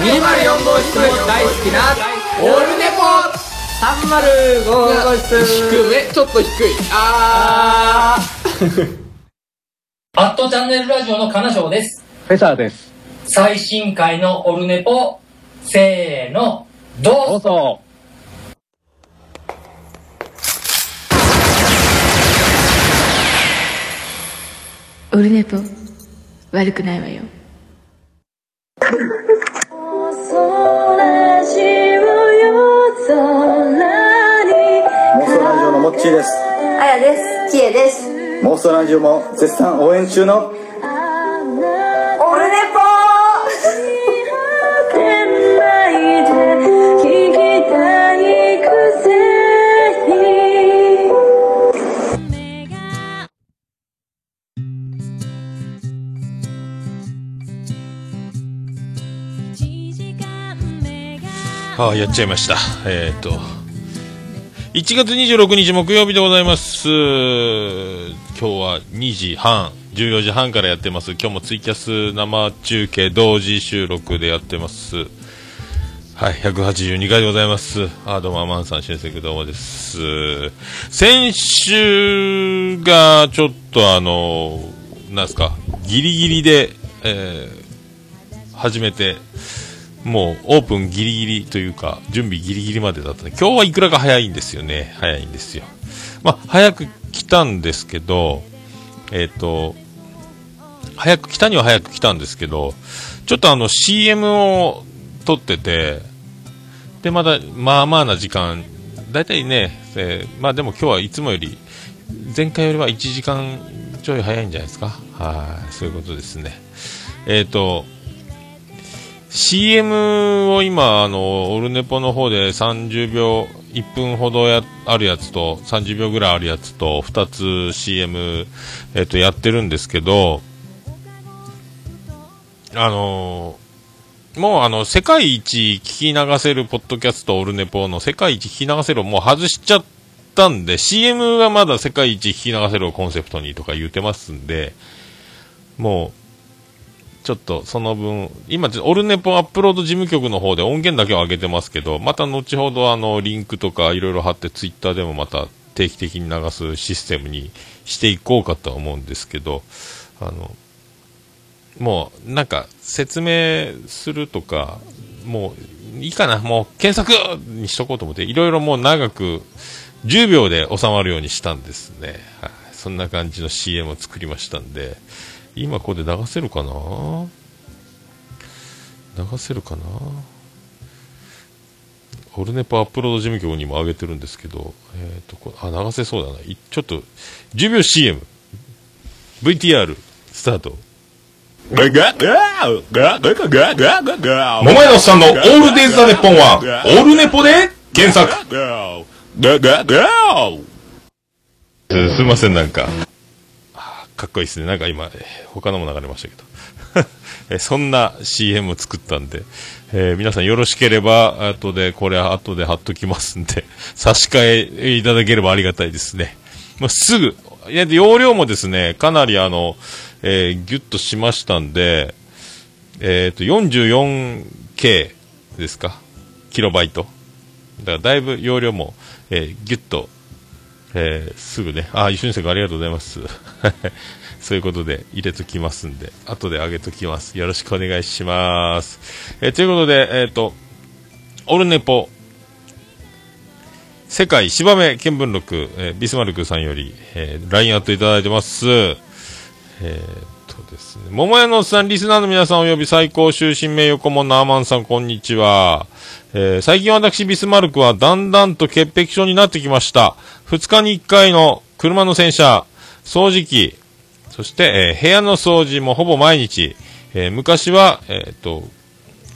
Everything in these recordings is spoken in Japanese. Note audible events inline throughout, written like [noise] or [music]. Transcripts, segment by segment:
204号室も大好きなオールネポ。305号室。低めちょっと低い。あ [laughs] アットチャンネルラジオの金賞です。フェザーです。最新回のオルネポ、せーの、どうぞ。どうぞ。オルネポ悪くないわよモッチーですあやです。ちえです。モーストラジオも絶賛応援中のああ、やっちゃいました。えー、っと、1月26日木曜日でございます。今日は2時半、14時半からやってます。今日もツイキャス生中継同時収録でやってます。はい、182回でございます。あ、どうも、アマンさん、新生どうもです。先週が、ちょっとあの、なんすか、ギリギリで、えー、始めて、もうオープンギリギリというか、準備ギリギリまでだったね。今日はいくらか早いんですよね。早いんですよ。まあ、早く来たんですけど、えっ、と、早く来たには早く来たんですけど、ちょっとあの CM を撮ってて、で、まだ、まあまあな時間、だいたいね、えーまあでも今日はいつもより、前回よりは1時間ちょい早いんじゃないですか。はい、そういうことですね。えっ、と、CM を今、あの、オルネポの方で30秒、1分ほどや、あるやつと、30秒ぐらいあるやつと、2つ CM、えっ、と、やってるんですけど、あのもうあの、世界一聞き流せるポッドキャストオルネポの世界一聞き流せるをもう外しちゃったんで、CM はまだ世界一聞き流せるをコンセプトにとか言ってますんで、もう、ちょっとその分、今、オルネポアップロード事務局の方で音源だけを上げてますけど、また後ほどあの、リンクとかいろいろ貼ってツイッターでもまた定期的に流すシステムにしていこうかとは思うんですけど、あの、もうなんか説明するとか、もういいかな、もう検索にしとこうと思って、いろいろもう長く10秒で収まるようにしたんですね。はい、そんな感じの CM を作りましたんで、今ここで流せるかな？流せるかな？オルネポアップロード事務局にも上げてるんですけど、えっ、と、こあ、流せそうだな。いちょっと、10秒 CM。VTR、スタート。桃屋のおっさんのオールデイズ・ザ・ネッポンは、オールネポで検索。すすいません、なんか。かっこいいですね。なんか今、他のも流れましたけど。[laughs] えそんな CM を作ったんで、えー皆さんよろしければ、後で、これ後で貼っときますんで、[laughs] 差し替えいただければありがたいですね。まあ、すぐ、いや、容量もですね、かなりあの、えーギュッとしましたんで、えっ、と、44K ですか？キロバイト。だからだいぶ容量も、えーギュッとえーすぐね、あ、一緒にせんありがとうございます。[laughs] そういうことで入れときますんで、後で上げときます。よろしくお願いします。えーということで、えっ、と、オルネポ、世界芝目見聞録、えビスマルクさんより、えー、LINE アットいただいてます。えーっとですね、桃屋のおっさん、リスナーの皆さんおよび最高終身名誉顧問のアマンさん、こんにちは。えー最近私、ビスマルクはだんだんと潔癖症になってきました。2日に1回の車の洗車、掃除機、そして、えー部屋の掃除もほぼ毎日、えー昔は、えーっと、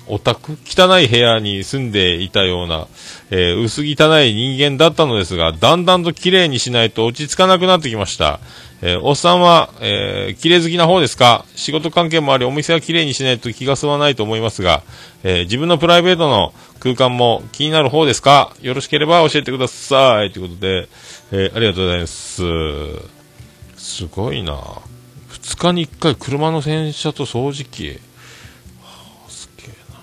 オタク汚い部屋に住んでいたような、え薄汚い人間だったのですが、だんだんと綺麗にしないと落ち着かなくなってきました。えおっさんは、え綺麗好きな方ですか？仕事関係もあり、お店は綺麗にしないと気が済まないと思いますが、え自分のプライベートの空間も気になる方ですか？よろしければ教えてください。ということで、えーありがとうございます。すごいな。2日に1回車の洗車と掃除機。はあすげえな。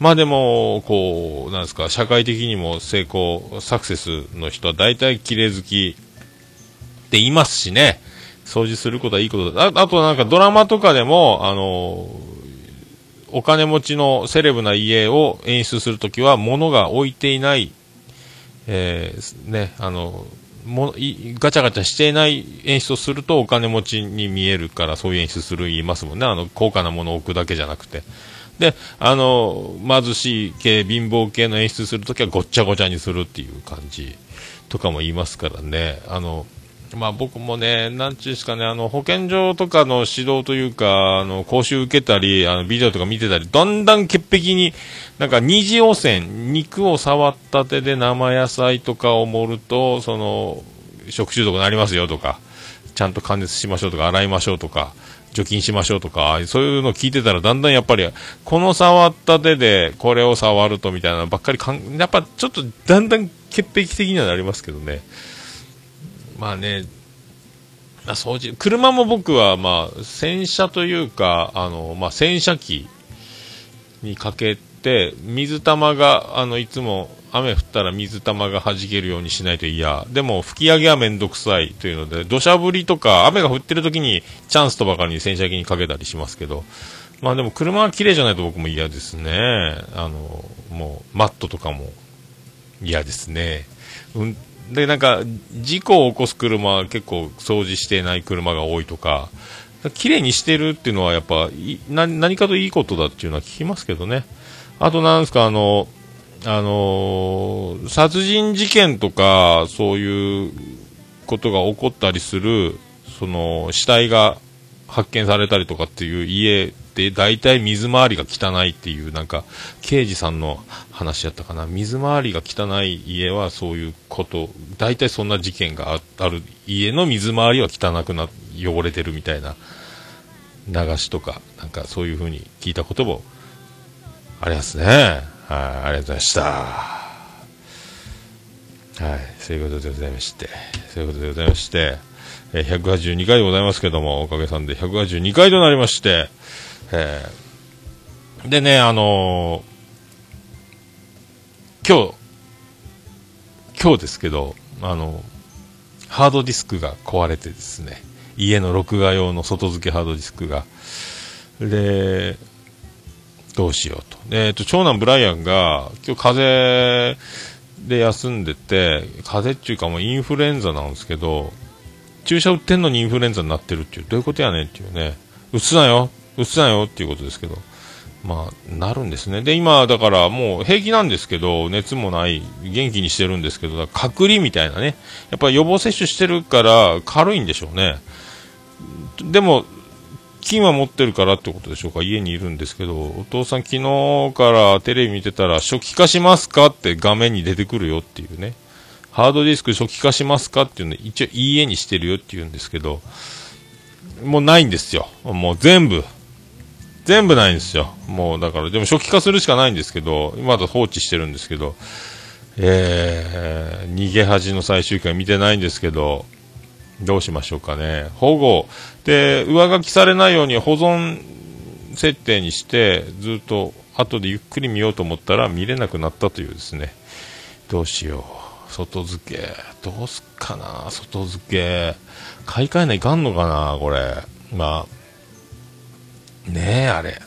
まあでも、こう、なんですか、社会的にも成功、サクセスの人は大体綺麗好きって言いますしね。掃除することはいいことだ。ああとなんかドラマとかでも、あの、お金持ちのセレブな家を演出するときは物が置いていない、えー、ね、あの、もいガチャガチャしていない演出をするとお金持ちに見えるからそういう演出する言いますもんね。あの、高価なものを置くだけじゃなくて。で、あの、貧しい系、貧乏系の演出するときはごっちゃごちゃにするっていう感じとかも言いますからね。あの、まあ僕もね、なんちゅうですかね、あの、保健所とかの指導というか、あの、講習受けたり、あの、ビデオとか見てたり、だんだん潔癖に、なんか二次汚染、肉を触った手で生野菜とかを盛ると、その、食中毒になりますよとか、ちゃんと加熱しましょうとか、洗いましょうとか、除菌しましょうとか、そういうの聞いてたら、だんだんやっぱり、この触った手でこれを触るとみたいなばっかりかん、やっぱちょっとだんだん潔癖的にはなりますけどね。まあね、あ掃除、車も僕はまあ、洗車というか、あの、まあ、洗車機にかけて、水玉が、あの、いつも雨降ったら水玉が弾けるようにしないと嫌。でも、吹き上げはめんどくさいというので、土砂降りとか、雨が降ってる時にチャンスとばかりに洗車機にかけたりしますけど、まあでも車は綺麗じゃないと僕も嫌ですね。あの、もう、マットとかも嫌ですね。うん、で、なんか、事故を起こす車は結構掃除してない車が多いとか、綺麗にしてるっていうのはやっぱ、何かといいことだっていうのは聞きますけどね。あとなんですか、あの、あのー殺人事件とか、そういうことが起こったりする、その、死体が発見されたりとかっていう家って、大体水回りが汚いっていう、なんか、刑事さんの話やったかな。水回りが汚い家はそういうこと、大体そんな事件がある家の水回りは汚くな、汚れてるみたいな、流しとか、なんかそういう風に聞いたこともありますね。はい、ありがとうございました。はい、そういうことでございまして、そういうことでございまして、182回でございますけども、おかげさんで182回となりまして、えーでね、あのー今日、今日ですけど、あのハードディスクが壊れてですね、家の録画用の外付けハードディスクが、で、どうしようと。えっと、長男ブライアンが、今日風邪で休んでて、風邪っていうかもうインフルエンザなんですけど、注射打ってんのにインフルエンザになってるっていう、どういうことやねんっていうね、打つなよ、打つなよっていうことですけど、まあ、なるんですね。で、今、だからもう平気なんですけど、熱もない、元気にしてるんですけど、隔離みたいなね、やっぱり予防接種してるから軽いんでしょうね。でも、金は持ってるからってことでしょうか、家にいるんですけど、お父さん、昨日からテレビ見てたら、初期化しますか？って画面に出てくるよっていうね、ハードディスク初期化しますか？っていうの、一応、いいえにしてるよって言うんですけど、もうないんですよ、もう全部、全部ないんですよ、もうだから、でも初期化するしかないんですけど、まだ放置してるんですけど、えー、逃げ恥の最終回見てないんですけど、どうしましょうかね。保護。で、上書きされないように保存設定にして、ずっと後でゆっくり見ようと思ったら見れなくなったというですね。どうしよう。外付け。どうすっかな。外付け。買い替えないかんのかな、これ。まあ。ねえ、あれ。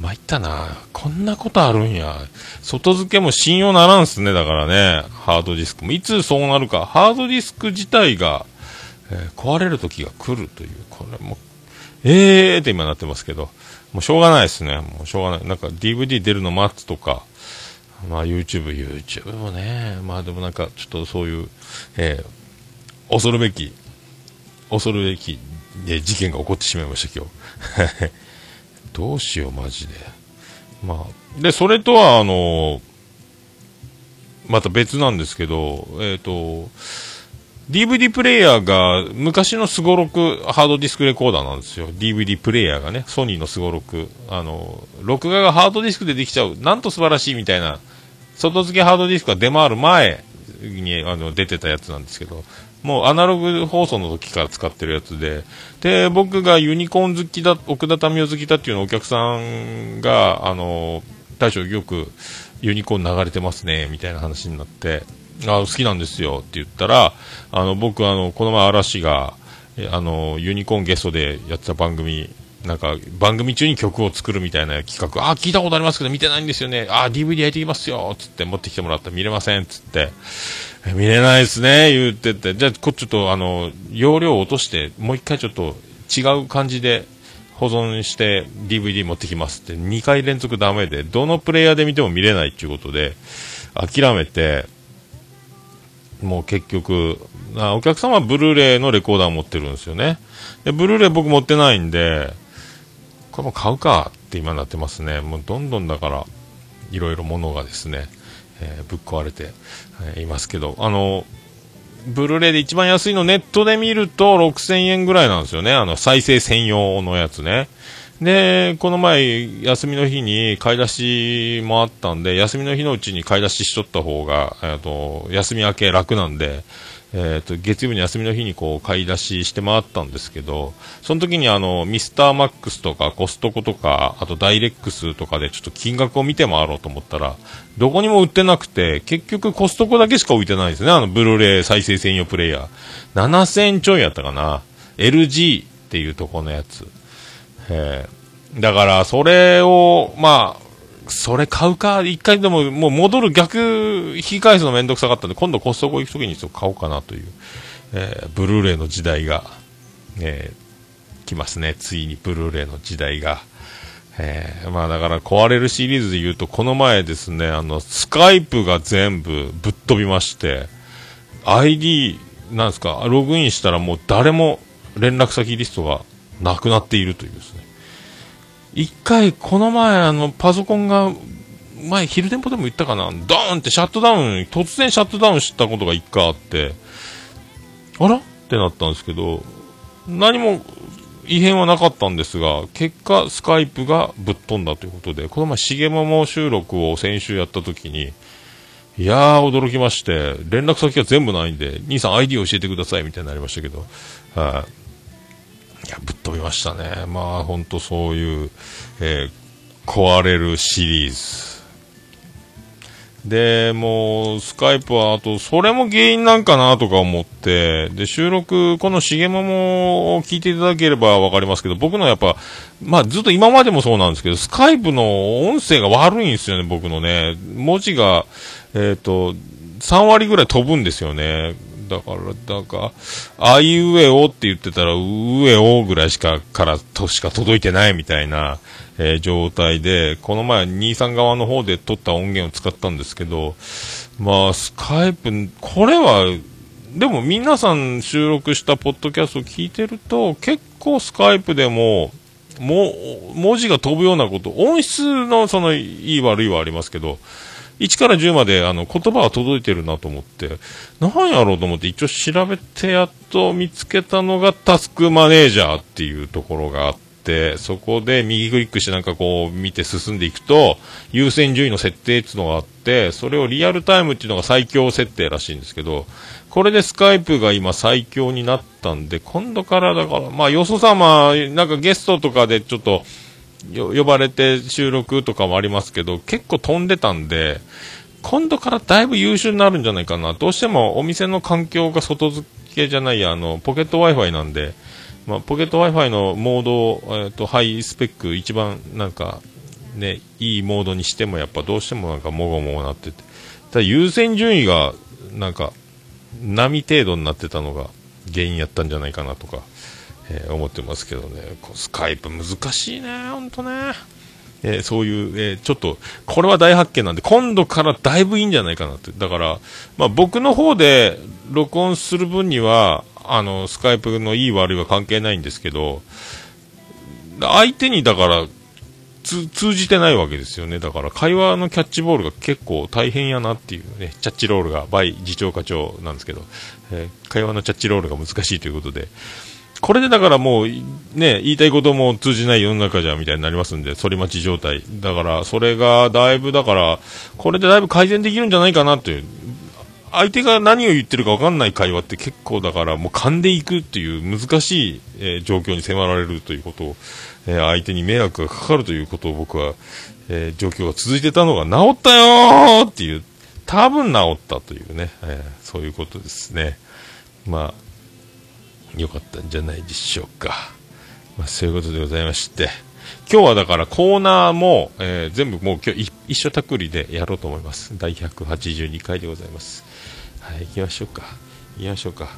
参ったな。こんなことあるんや。外付けも信用ならんすね。だからね。ハードディスクも。いつそうなるか。ハードディスク自体が、えー壊れる時が来るという、これもう、えーって今なってますけど、もうしょうがないですね。もうしょうがない。なんか DVD 出るの待つとか、まあ YouTube、YouTube もね、まあでもなんかちょっとそういう、えー恐るべき、恐るべき、え事件が起こってしまいました、今日。どうしよう、マジで。まあ、で、それとは、あのまた別なんですけど、えっ、と、DVD プレイヤーが昔のスゴロクハードディスクレコーダーなんですよ。DVD プレイヤーがね、ソニーのスゴロク。あの、録画がハードディスクでできちゃう。なんと素晴らしいみたいな、外付けハードディスクが出回る前にあの出てたやつなんですけど、もうアナログ放送の時から使ってるやつで、で、僕がユニコーン好きだ、奥田民生好きだっていうのをお客さんが、あの、大将よくユニコーン流れてますね、みたいな話になって、あ、好きなんですよって言ったら、あの、僕あの、この前嵐が、あの、ユニコーンゲストでやってた番組、なんか、番組中に曲を作るみたいな企画、ああ、聞いたことありますけど見てないんですよね。ああ、DVD 焼いてきますよっ、つって持ってきてもらったら見れませんっ、つって。見れないですね、言ってて。じゃあ、こちょっと、あの、容量を落として、もう一回ちょっと違う感じで保存して DVD 持ってきますって、2回連続ダメで、どのプレイヤーで見ても見れないっていうことで、諦めて、もう結局、あお客様はブルーレイのレコーダー持ってるんですよね。で、ブルーレイ僕持ってないんで、これも買うかって今なってますね。もうどんどんだから、いろいろ物がですね、えーぶっ壊れて、えーいますけど、あの、ブルーレイで一番安いのネットで見ると6000円ぐらいなんですよね。あの、再生専用のやつね。で、この前、休みの日に買い出しもあったんで、休みの日のうちに買い出ししとった方が、えっと、休み明け楽なんで、えっと、月曜日の休みの日にこう、買い出しして回ったんですけど、その時にあの、ミスターマックスとかコストコとか、あとダイレックスとかでちょっと金額を見て回ろうと思ったら、どこにも売ってなくて、結局コストコだけしか置いてないですね。あの、ブルーレイ再生専用プレイヤー。7000ちょいやったかな。LG っていうとこのやつ。えーだから、それを、まあ、それ買うか、一回でも、もう戻る逆、引き返すのめんどくさかったんで、今度コストコ行くときにちょっと買おうかなという、えーブルーレイの時代が、えー来ますね。ついにブルーレイの時代が。えーまあだから壊れるシリーズで言うと、この前ですね、あの、スカイプが全部ぶっ飛びまして、ID、なんですか、ログインしたらもう誰も連絡先リストがなくなっているというですね。一回、この前、あの、パソコンが、前、昼店舗でも言ったかな、ドーンってシャットダウン、突然シャットダウンしたことが一回あって、あら？ってなったんですけど、何も異変はなかったんですが、結果、スカイプがぶっ飛んだということで、この前、しげもも収録を先週やった時に、いやー、驚きまして、連絡先が全部ないんで、兄さん ID 教えてくださいみたいになりましたけど、はい、いや、ぶっ飛びましたね。まあ、ほんとそういう、えー壊れるシリーズ。で、もう、スカイプは、あと、それも原因なんかなとか思って、で、収録、このしげももを聞いていただければわかりますけど、僕のやっぱ、まあ、ずっと今までもそうなんですけど、スカイプの音声が悪いんですよね、僕のね。文字が、えっ、と、3割ぐらい飛ぶんですよね。だから、だか、あいうえおって言ってたら、うえおぐらいしか、から、としか届いてないみたいな、えー状態で、この前、兄さん側の方で撮った音源を使ったんですけど、まあ、スカイプ、これは、でも皆さん収録したポッドキャストを聞いてると、結構スカイプでも、も、文字が飛ぶようなこと、音質のその、いい悪いはありますけど、1から10まであの言葉は届いてるなと思って、何やろうと思って一応調べてやっと見つけたのがタスクマネージャーっていうところがあって、そこで右クリックしてなんかこう見て進んでいくと、優先順位の設定っていうのがあって、それをリアルタイムっていうのが最強設定らしいんですけど、これでスカイプが今最強になったんで、今度からだから、まあよそ様、なんかゲストとかでちょっと、呼ばれて収録とかもありますけど、結構飛んでたんで、今度からだいぶ優秀になるんじゃないかな。どうしてもお店の環境が外付けじゃないや、あの、ポケット Wi-Fi なんで、まあ、ポケット Wi-Fi のモードを、えっ、と、ハイスペック、一番なんか、ね、いいモードにしてもやっぱどうしてもなんかもごもごなってて。ただ優先順位が、なんか、波程度になってたのが原因やったんじゃないかなとか、えー思ってますけどね。こうスカイプ難しいね、ほんとね。えーそういう、えーちょっと、これは大発見なんで、今度からだいぶいいんじゃないかなって。だから、まあ僕の方で録音する分には、あの、スカイプのいい悪いは関係ないんですけど、相手にだから、通じてないわけですよね。だから会話のキャッチボールが結構大変やなっていうね、キャッチロールが、バイ次長課長なんですけど、えー会話のキャッチロールが難しいということで、これでだからもう、ね、言いたいことも通じない世の中じゃみたいになりますんで、反り待ち状態。だから、それがだいぶ、だから、これでだいぶ改善できるんじゃないかなという。相手が何を言ってるか分かんない会話って結構だからもう噛んでいくっていう難しい、え状況に迫られるということを、えー相手に迷惑がかかるということを僕は、えー状況が続いてたのが治ったよーっていう、多分治ったというね、えーそういうことですね。まあ、よかったんじゃないでしょうか。まあ、そういうことでございまして。今日はだからコーナーも、えー全部もう今日い一緒たくりでやろうと思います。第182回でございます。はい、行きましょうか。行きましょうか。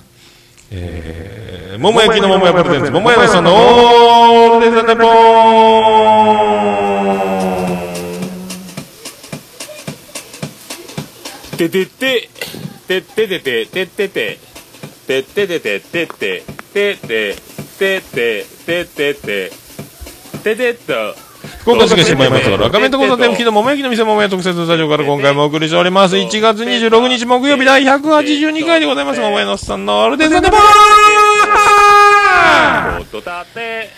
えー、桃焼きの桃屋プレゼンツ、桃屋さんのオールデザネポててててててててててててててててててててててててててと福岡市が新米松原画面と交差点付きの桃焼きの店桃屋特設スタジオから今回もお送りしております。1月26日木曜日第182回でございます。桃屋のおっさんのオールデザネポとたて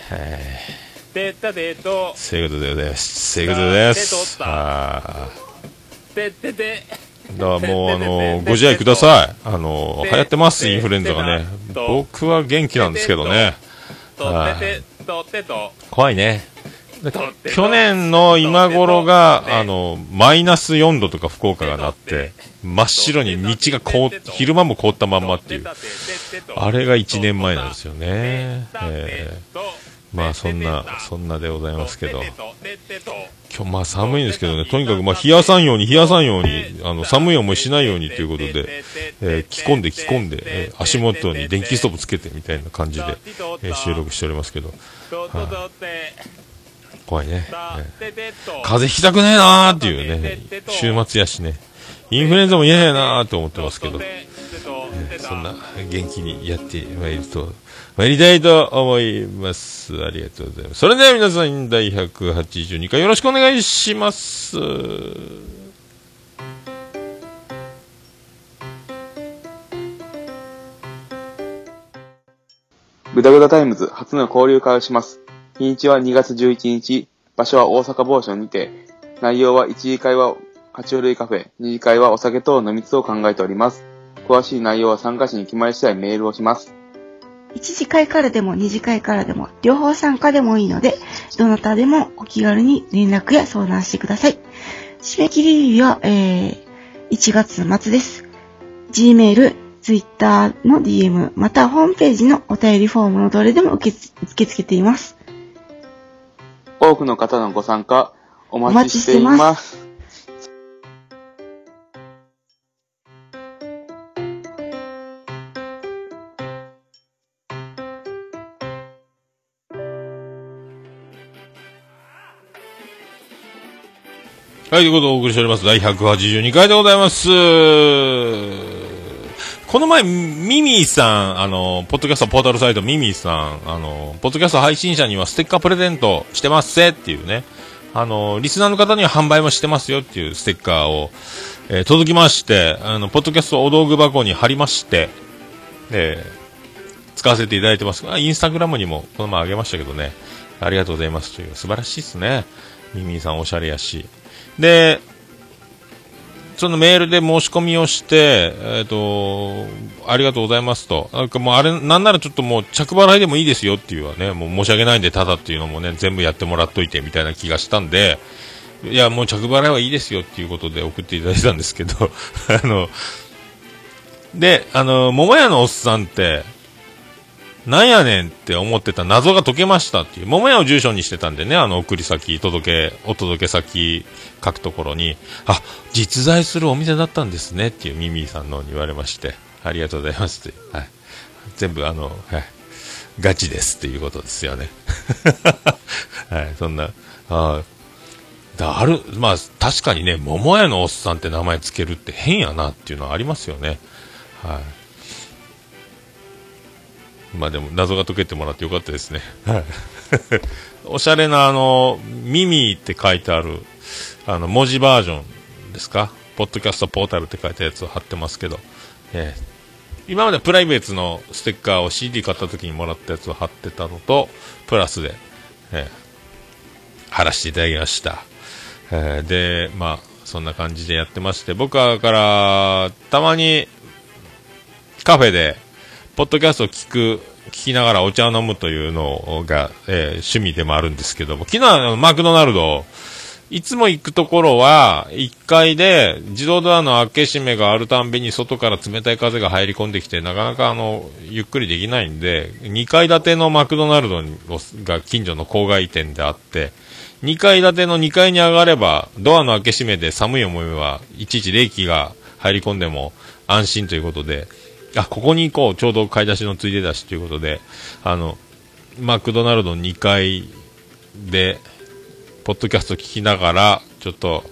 てたてとそういうことでございます。そういうことです。あてててーだからもうあの、ご自愛ください。あの、流行ってます、インフルエンザがね。僕は元気なんですけどね。とててとてと怖いね。去年の今頃が、あの、マイナス4度とか福岡がなって、真っ白に道が凍っ昼間も凍ったまんまっていう。あれが1年前なんですよね。えーまあそんな、そんなでございますけど。今日まあ寒いんですけどね、とにかくまあ冷やさんように冷やさんように、あの寒い思いしないようにということで、えー着込んで着込んで、えー足元に電気ストーブつけてみたいな感じで、えー収録しておりますけど、怖いね。えー風邪ひきたくね。えなーっていうね、週末やしね、インフルエンザも嫌やなーって思ってますけど、そんな元気にやってまいると、参りたいと思います。ありがとうございます。それでは皆さん、第182回よろしくお願いします。グダグダタイムズ初の交流会をします。日にちは2月11日、場所は大阪某所にて、内容は1次会は爬虫類カフェ、2次会はお酒等の3つを考えております。詳しい内容は参加者に決まり次第メールをします。一次会からでも二次会からでも両方参加でもいいので、どなたでもお気軽に連絡や相談してください。締め切り日は、えー、1月末です。Gmail、Twitter の DM、またホームページのお便りフォームのどれでも受け受け付けています。多くの方のご参加、お待ちしています。ということでお送りしております。第182回でございます。この前、ミミィさん、あの、ポッドキャストポータルサイトミミィさん、あの、ポッドキャスト配信者にはステッカープレゼントしてますせっていうね、あの、リスナーの方には販売もしてますよっていうステッカーを、えー届きまして、あの、ポッドキャストお道具箱に貼りまして、えー使わせていただいてます。あインスタグラムにもこの前あげましたけどね、ありがとうございますという、素晴らしいですね。ミミィさんおしゃれやし。で、そのメールで申し込みをして、えっ、と、ありがとうございますと。なんかもうあれ、なんならちょっともう着払いでもいいですよっていうのはね、もう申し訳ないんでただっていうのもね、全部やってもらっといてみたいな気がしたんで、いや、もう着払いはいいですよっていうことで送っていただいたんですけど、[laughs] あの、で、あの、桃屋のおっさんって、なんやねんって思ってた謎が解けましたっていう。桃屋を住所にしてたんでね、あの送り先、届け、お届け先書くところに、あ、実在するお店だったんですねっていうミミィさんのに言われまして、ありがとうございますって。はい。全部あの、はい。ガチですっていうことですよね。[laughs] はい、そんな、あだある、まあ確かにね、桃屋のおっさんって名前つけるって変やなっていうのはありますよね。はい。まあでも謎が解けてもらってよかったですね。はい。[laughs] おしゃれなあの、ミミって書いてある、あの、文字バージョンですか？ポッドキャストポータルって書いたやつを貼ってますけど、ええ今までプライベートのステッカーを CD 買った時にもらったやつを貼ってたのと、プラスで、ええ貼らせていただきました。えーで、まあ、そんな感じでやってまして、僕はから、たまに、カフェで、ポッドキャストを聞く、聞きながらお茶を飲むというのが、えー趣味でもあるんですけども、昨日はマクドナルド、いつも行くところは、1階で自動ドアの開け閉めがあるたんびに外から冷たい風が入り込んできて、なかなかあの、ゆっくりできないんで、2階建てのマクドナルドが近所の郊外店であって、2階建ての2階に上がれば、ドアの開け閉めで寒い思いはいちいち冷気が入り込んでも安心ということで、あ、ここに行こう、ちょうど買い出しのついでだしということで、あの、マクドナルド2階で、ポッドキャスト聞きながら、ちょっと、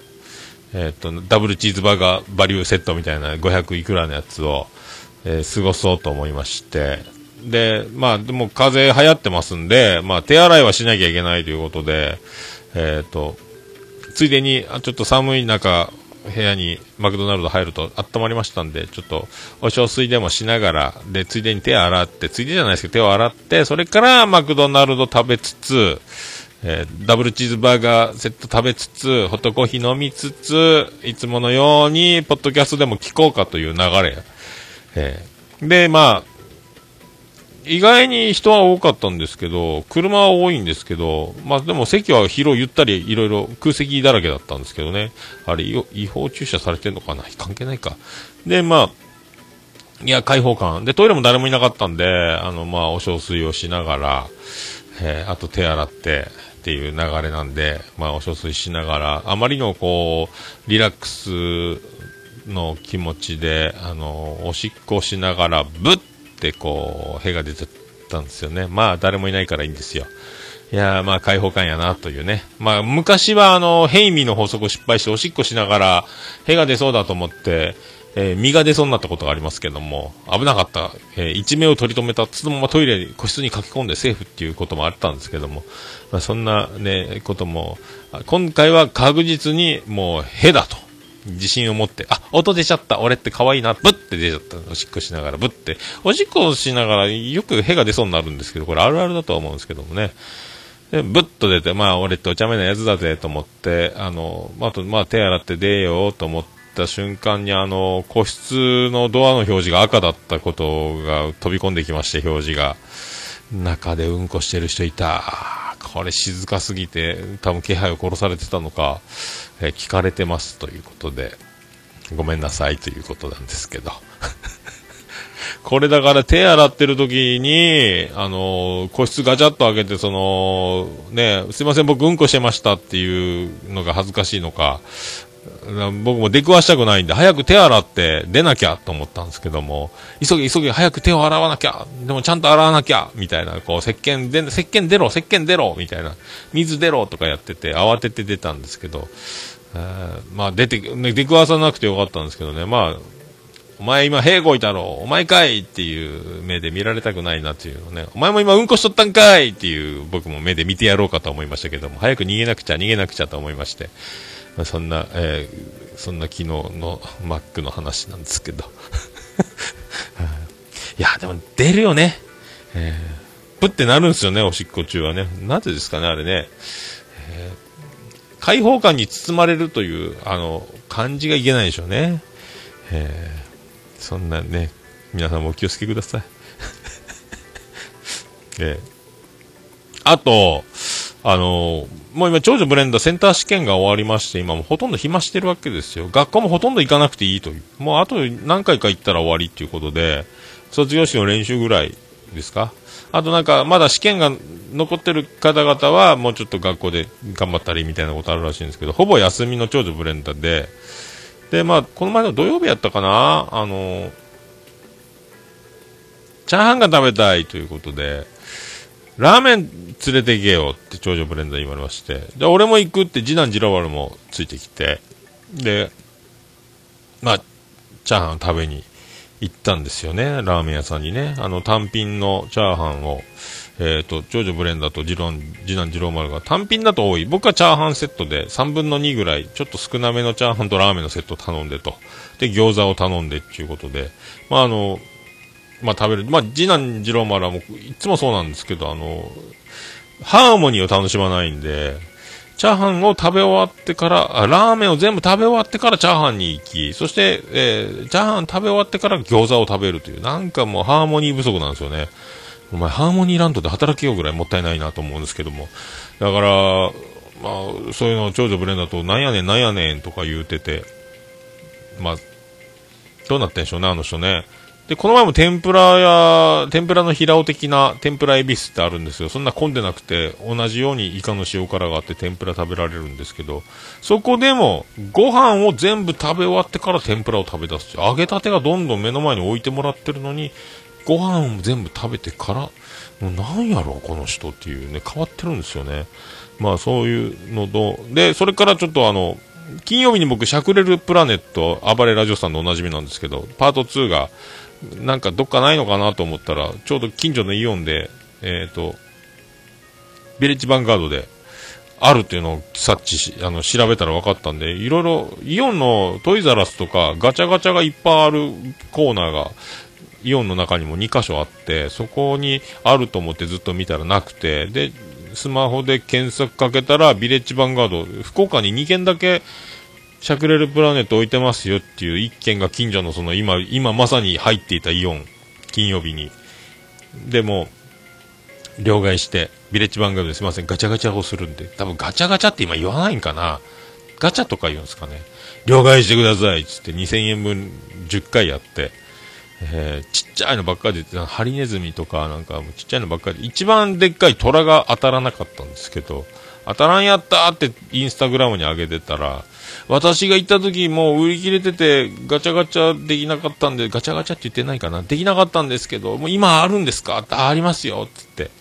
えっ、と、ダブルチーズバーガーバリューセットみたいな500いくらのやつを、えー過ごそうと思いまして、で、まあ、でも風流行ってますんで、まあ、手洗いはしなきゃいけないということで、えっ、と、ついでに、ちょっと寒い中、部屋にマクドナルド入ると温まりましたんで、ちょっとお小水でもしながら、で、ついでに手洗って、ついでじゃないですけど、手を洗って、それからマクドナルド食べつつ、えーダブルチーズバーガーセット食べつつ、ホットコーヒー飲みつつ、いつものように、ポッドキャストでも聞こうかという流れ。えーで、まあ、意外に人は多かったんですけど、車は多いんですけど、まあでも席は広い、ゆったり、いろいろ空席だらけだったんですけどね。あれ、違法駐車されてんのかな？関係ないか。で、まあ、いや、開放感。で、トイレも誰もいなかったんで、あの、まあ、お小水をしながら、えーあと手洗ってっていう流れなんで、まあ、お小水しながら、あまりのこう、リラックスの気持ちで、あの、おしっこしながら、ぶってこう、屁が出てたんですよね。まあ、誰もいないからいいんですよ。いやー、まあ、開放感やな、というね。まあ、昔は、あの、ヘイミーの法則を失敗して、おしっこしながら、屁が出そうだと思って、えー身が出そうになったことがありますけども、危なかった。えー一命を取り留めた。そのままトイレに、個室に駆け込んでセーフっていうこともあったんですけども、まあ、そんなね、ことも、今回は確実にもう、へだと。自信を持って、あ、音出ちゃった。俺って可愛いな。ブッて出ちゃった。おしっこしながら、ブッて。おしっこしながら、よくへが出そうになるんですけど、これあるあるだとは思うんですけどもね。で、ブッと出て、まあ、俺ってお茶目なやつだぜと思って、あの、あと、まあ、手洗って出ようと思った瞬間に、あの、個室のドアの表示が赤だったことが飛び込んできまして、表示が。中でうんこしてる人いた。これ静かすぎて、多分気配を殺されてたのか、えー聞かれてますということで、ごめんなさいということなんですけど。[laughs] これだから手洗ってる時に、あの個室ガチャッと開けて、その、ね、すいません、僕うんこしてましたっていうのが恥ずかしいのか、僕も出くわしたくないんで、早く手洗って出なきゃと思ったんですけども、急げ急げ早く手を洗わなきゃ、でもちゃんと洗わなきゃ、みたいな、こう、石鹸で、石鹸出ろ、石鹸出ろ、みたいな、水出ろとかやってて、慌てて出たんですけど、えーまあ出て、ね、出くわさなくてよかったんですけどね、まあ、お前今、平行いたろ、お前かいっていう目で見られたくないなっていうのね、お前も今うんこしとったんかいっていう僕も目で見てやろうかと思いましたけども、早く逃げなくちゃ、逃げなくちゃと思いまして、まそんな、えーそんな昨日のマックの話なんですけど。[laughs] いや、でも出るよね。えー、プってなるんですよね、おしっこ中はね。なぜですかね、あれね。開放感に包まれるという、あの、感じがいけないでしょうね。えーそんなね、皆さんもお気をつけください。え [laughs] あと、あのもう今、長女ブレンダーセンター試験が終わりまして、今もほとんど暇してるわけですよ。学校もほとんど行かなくていいという。もうあと何回か行ったら終わりっていうことで、卒業式の練習ぐらいですか？あとなんか、まだ試験が残ってる方々は、もうちょっと学校で頑張ったりみたいなことあるらしいんですけど、ほぼ休みの長女ブレンダーで、で、まあ、この前の土曜日やったかな、あの、チャーハンが食べたいということで、ラーメン連れて行けよって長女ブレンダー言われまして、で、俺も行くって次男次郎丸もついてきて、で、まあ、チャーハン食べに行ったんですよね、ラーメン屋さんにね。あの、単品のチャーハンを、えっ、と、長女ブレンダーと次郎次男次郎丸が単品だと多い。僕はチャーハンセットで3分の2ぐらい、ちょっと少なめのチャーハンとラーメンのセットを頼んでと。で、餃子を頼んでっていうことで、まあ、あの、まあ、食べる。まあ、次男次郎丸はもう、いつもそうなんですけど、あの、ハーモニーを楽しまないんで、チャーハンを食べ終わってから、ラーメンを全部食べ終わってからチャーハンに行き、そして、えーチャーハン食べ終わってから餃子を食べるという、なんかもうハーモニー不足なんですよね。お前ハーモニーランドで働けようぐらいもったいないなと思うんですけども。だから、まあ、そういうのを長女ブレンダーと、なんやねんなんやねんとか言うてて、まあ、どうなってんでしょうね、あの人ね。で、この前も天ぷらや、天ぷらの平尾的な天ぷらエビスってあるんですよ。そんな混んでなくて、同じようにイカの塩辛があって天ぷら食べられるんですけど、そこでも、ご飯を全部食べ終わってから天ぷらを食べ出す。揚げたてがどんどん目の前に置いてもらってるのに、ご飯を全部食べてから、もうなんやろ、この人っていうね、変わってるんですよね。まあそういうのと、で、それからちょっとあの、金曜日に僕、しゃくれるプラネット、暴れラジオさんのおなじみなんですけど、パート2が、なんかどっかないのかなと思ったら、ちょうど近所のイオンで、えっ、と、ビレッジヴァンガードで、あるっていうのを察知し、あの、調べたら分かったんで、いろいろ、イオンのトイザラスとか、ガチャガチャがいっぱいあるコーナーが、イオンの中にも2箇所あって、そこにあると思ってずっと見たらなくて、で、スマホで検索かけたら、ビレッジヴァンガード、福岡に2軒だけ、シャクレルプラネット置いてますよっていう1軒が近所のその今、今まさに入っていたイオン、金曜日に。でも、両替して、ビレッジヴァンガードですいません、ガチャガチャをするんで、多分ガチャガチャって今言わないんかな。ガチャとか言うんですかね。両替してくださいっつって2000円分10回やって、えーちっちゃいのばっかりで、ハリネズミとかなんかもちっちゃいのばっかりで、一番でっかい虎が当たらなかったんですけど、当たらんやったーってインスタグラムに上げてたら、私が行った時もう売り切れてて、ガチャガチャできなかったんで、ガチャガチャって言ってないかなできなかったんですけど、もう今あるんですか？ってありますよって言って。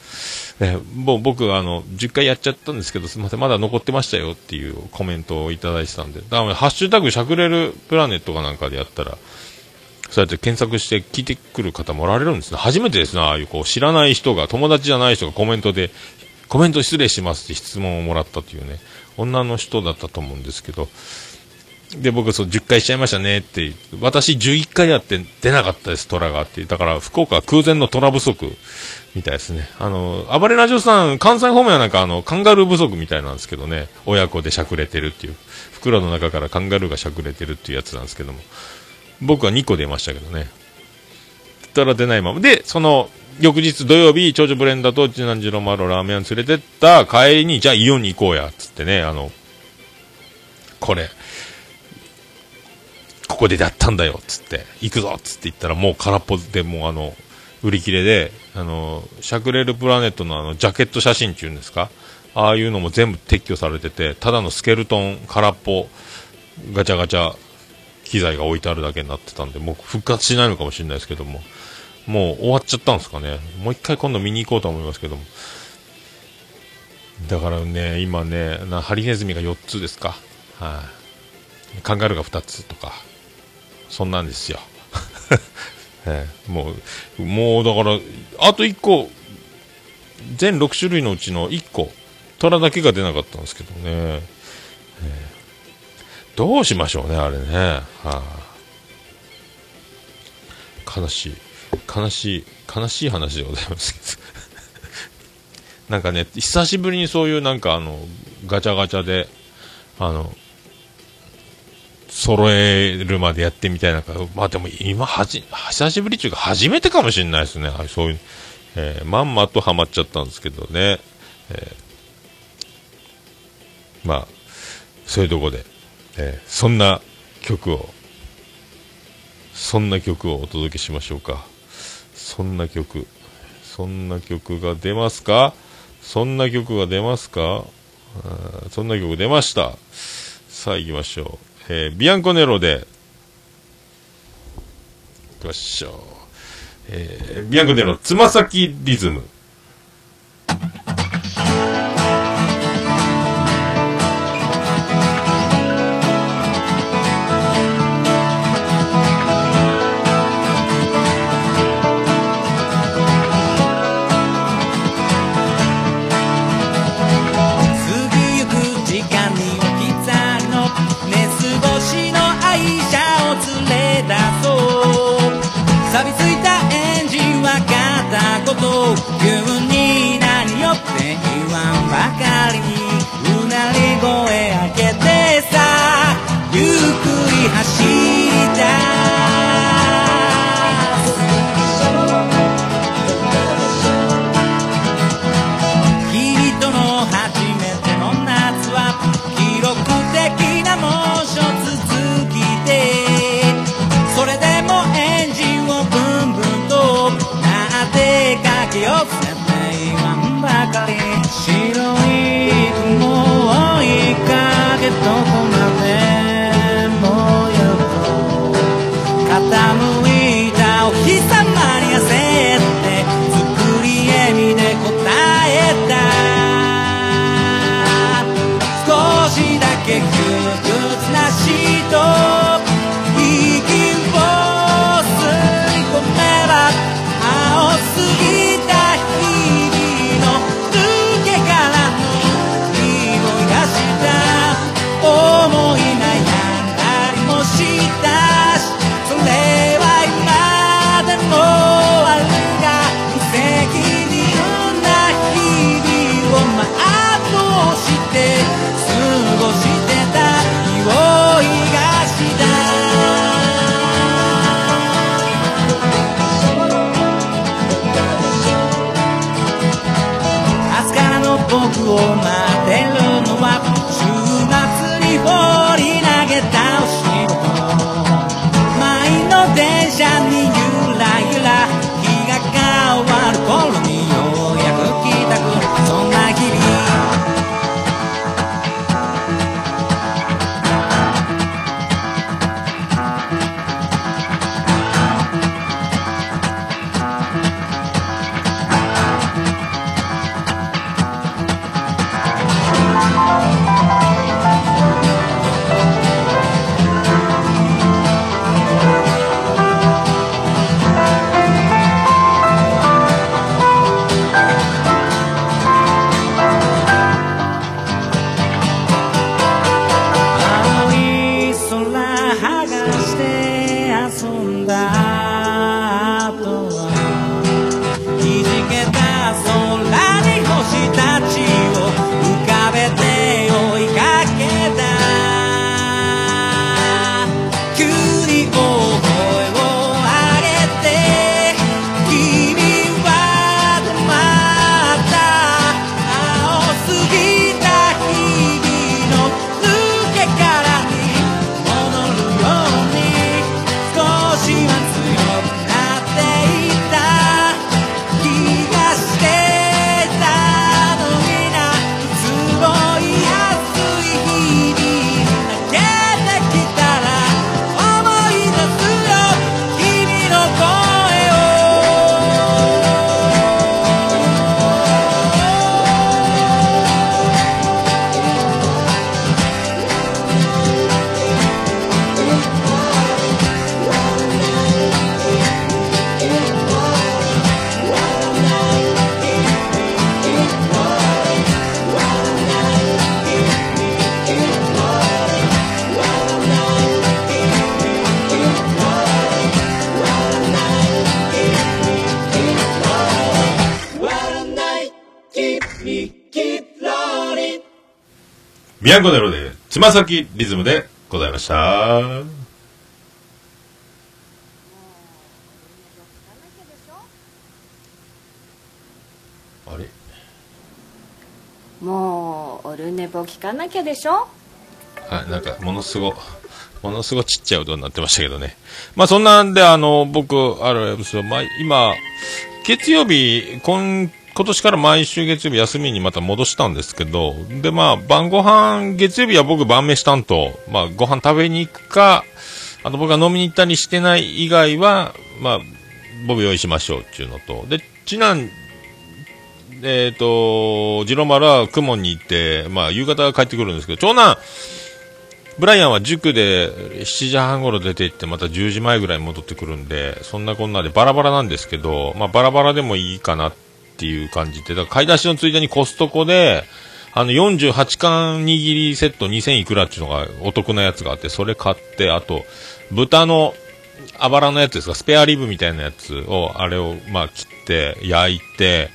えもう僕あの、10回やっちゃったんですけど、すみません、まだ残ってましたよっていうコメントをいただいてたんで、だからハッシュタグしゃくれるプラネットかなんかでやったら、そうやって検索して聞いてくる方もおられるんですね。初めてですね、ああいうこう知らない人が、友達じゃない人がコメントで、コメント失礼しますって質問をもらったというね、女の人だったと思うんですけど、で、僕そう10回しちゃいましたねって、私11回やって出なかったです、虎がって。だから福岡空前の虎不足みたいですね。あの、暴れラジオさん、関西方面はなんかあの、カンガルー不足みたいなんですけどね、親子でしゃくれてるっていう。袋の中からカンガルーがしゃくれてるっていうやつなんですけども。僕は2個出ましたけどね。たら出ないまま。で、その、翌日土曜日、長女ブレンダーと次男次郎マロラーメン屋に連れてった。帰りに、じゃあイオンに行こうや、つってね、あの、これ、ここでやったんだよ、つって、行くぞ、つって言ったらもう空っぽでもうあの、売り切れで、あの、シャクレルプラネットのあの、ジャケット写真っていうんですか？ああいうのも全部撤去されてて、ただのスケルトン、空っぽ、ガチャガチャ、機材が置いてあるだけになってたんで、もう復活しないのかもしれないですけども、もう終わっちゃったんですかね。もう一回今度見に行こうと思いますけども。だからね、今ね、なハリネズミが4つですか。はい、カンガルーが2つとか、そんなんですよ。[laughs] ええもう、もうだから、あと1個、全6種類のうちの1個、虎だけが出なかったんですけどね。ええどうしましょうね、あれね。はあ、悲しい。悲しい、悲しい話でございますけど。[laughs] なんかね、久しぶりにそういうなんかあの、ガチャガチャで、あの、揃えるまでやってみたいなか、まあでも今はじ、久しぶりっていうか初めてかもしれないですね。そういう、えーまんまとハマっちゃったんですけどね。えーまあ、そういうとこで、えーそんな曲を、そんな曲をお届けしましょうか。そんな曲、そんな曲が出ますか？そんな曲が出ますか？そんな曲出ました。さあ行きましょう。えービアンコネロで、行きましょう。えービアンコネロ、つま先リズム。ビアンコネロで、つま先リズムでございました。あれ？もうオルネポ聞かなきゃでしょ？はい、なんか、ものすご、ものすごちっちゃい音になってましたけどね。まあ、そんなんで、あの、僕、あれですよ、まあ、今、月曜日、今、今年から毎週月曜日休みにまた戻したんですけど、で、まあ、晩ご飯、月曜日は僕晩飯担当、まあ、ご飯食べに行くか、あと僕が飲みに行ったりしてない以外は、まあ、ボブ用意しましょうっていうのと、で、次男、えっ、と、ジロマルは雲に行って、まあ、夕方帰ってくるんですけど、長男、ブライアンは塾で7時半頃出て行ってまた10時前ぐらいに戻ってくるんで、そんなこんなでバラバラなんですけど、まあバラバラでもいいかなっていう感じで、だから買い出しのついでにコストコで、あの48巻握りセット2000いくらっていうのがお得なやつがあって、それ買って、あと、豚のあばらのやつですか、スペアリブみたいなやつを、あれをまあ切って、焼いて、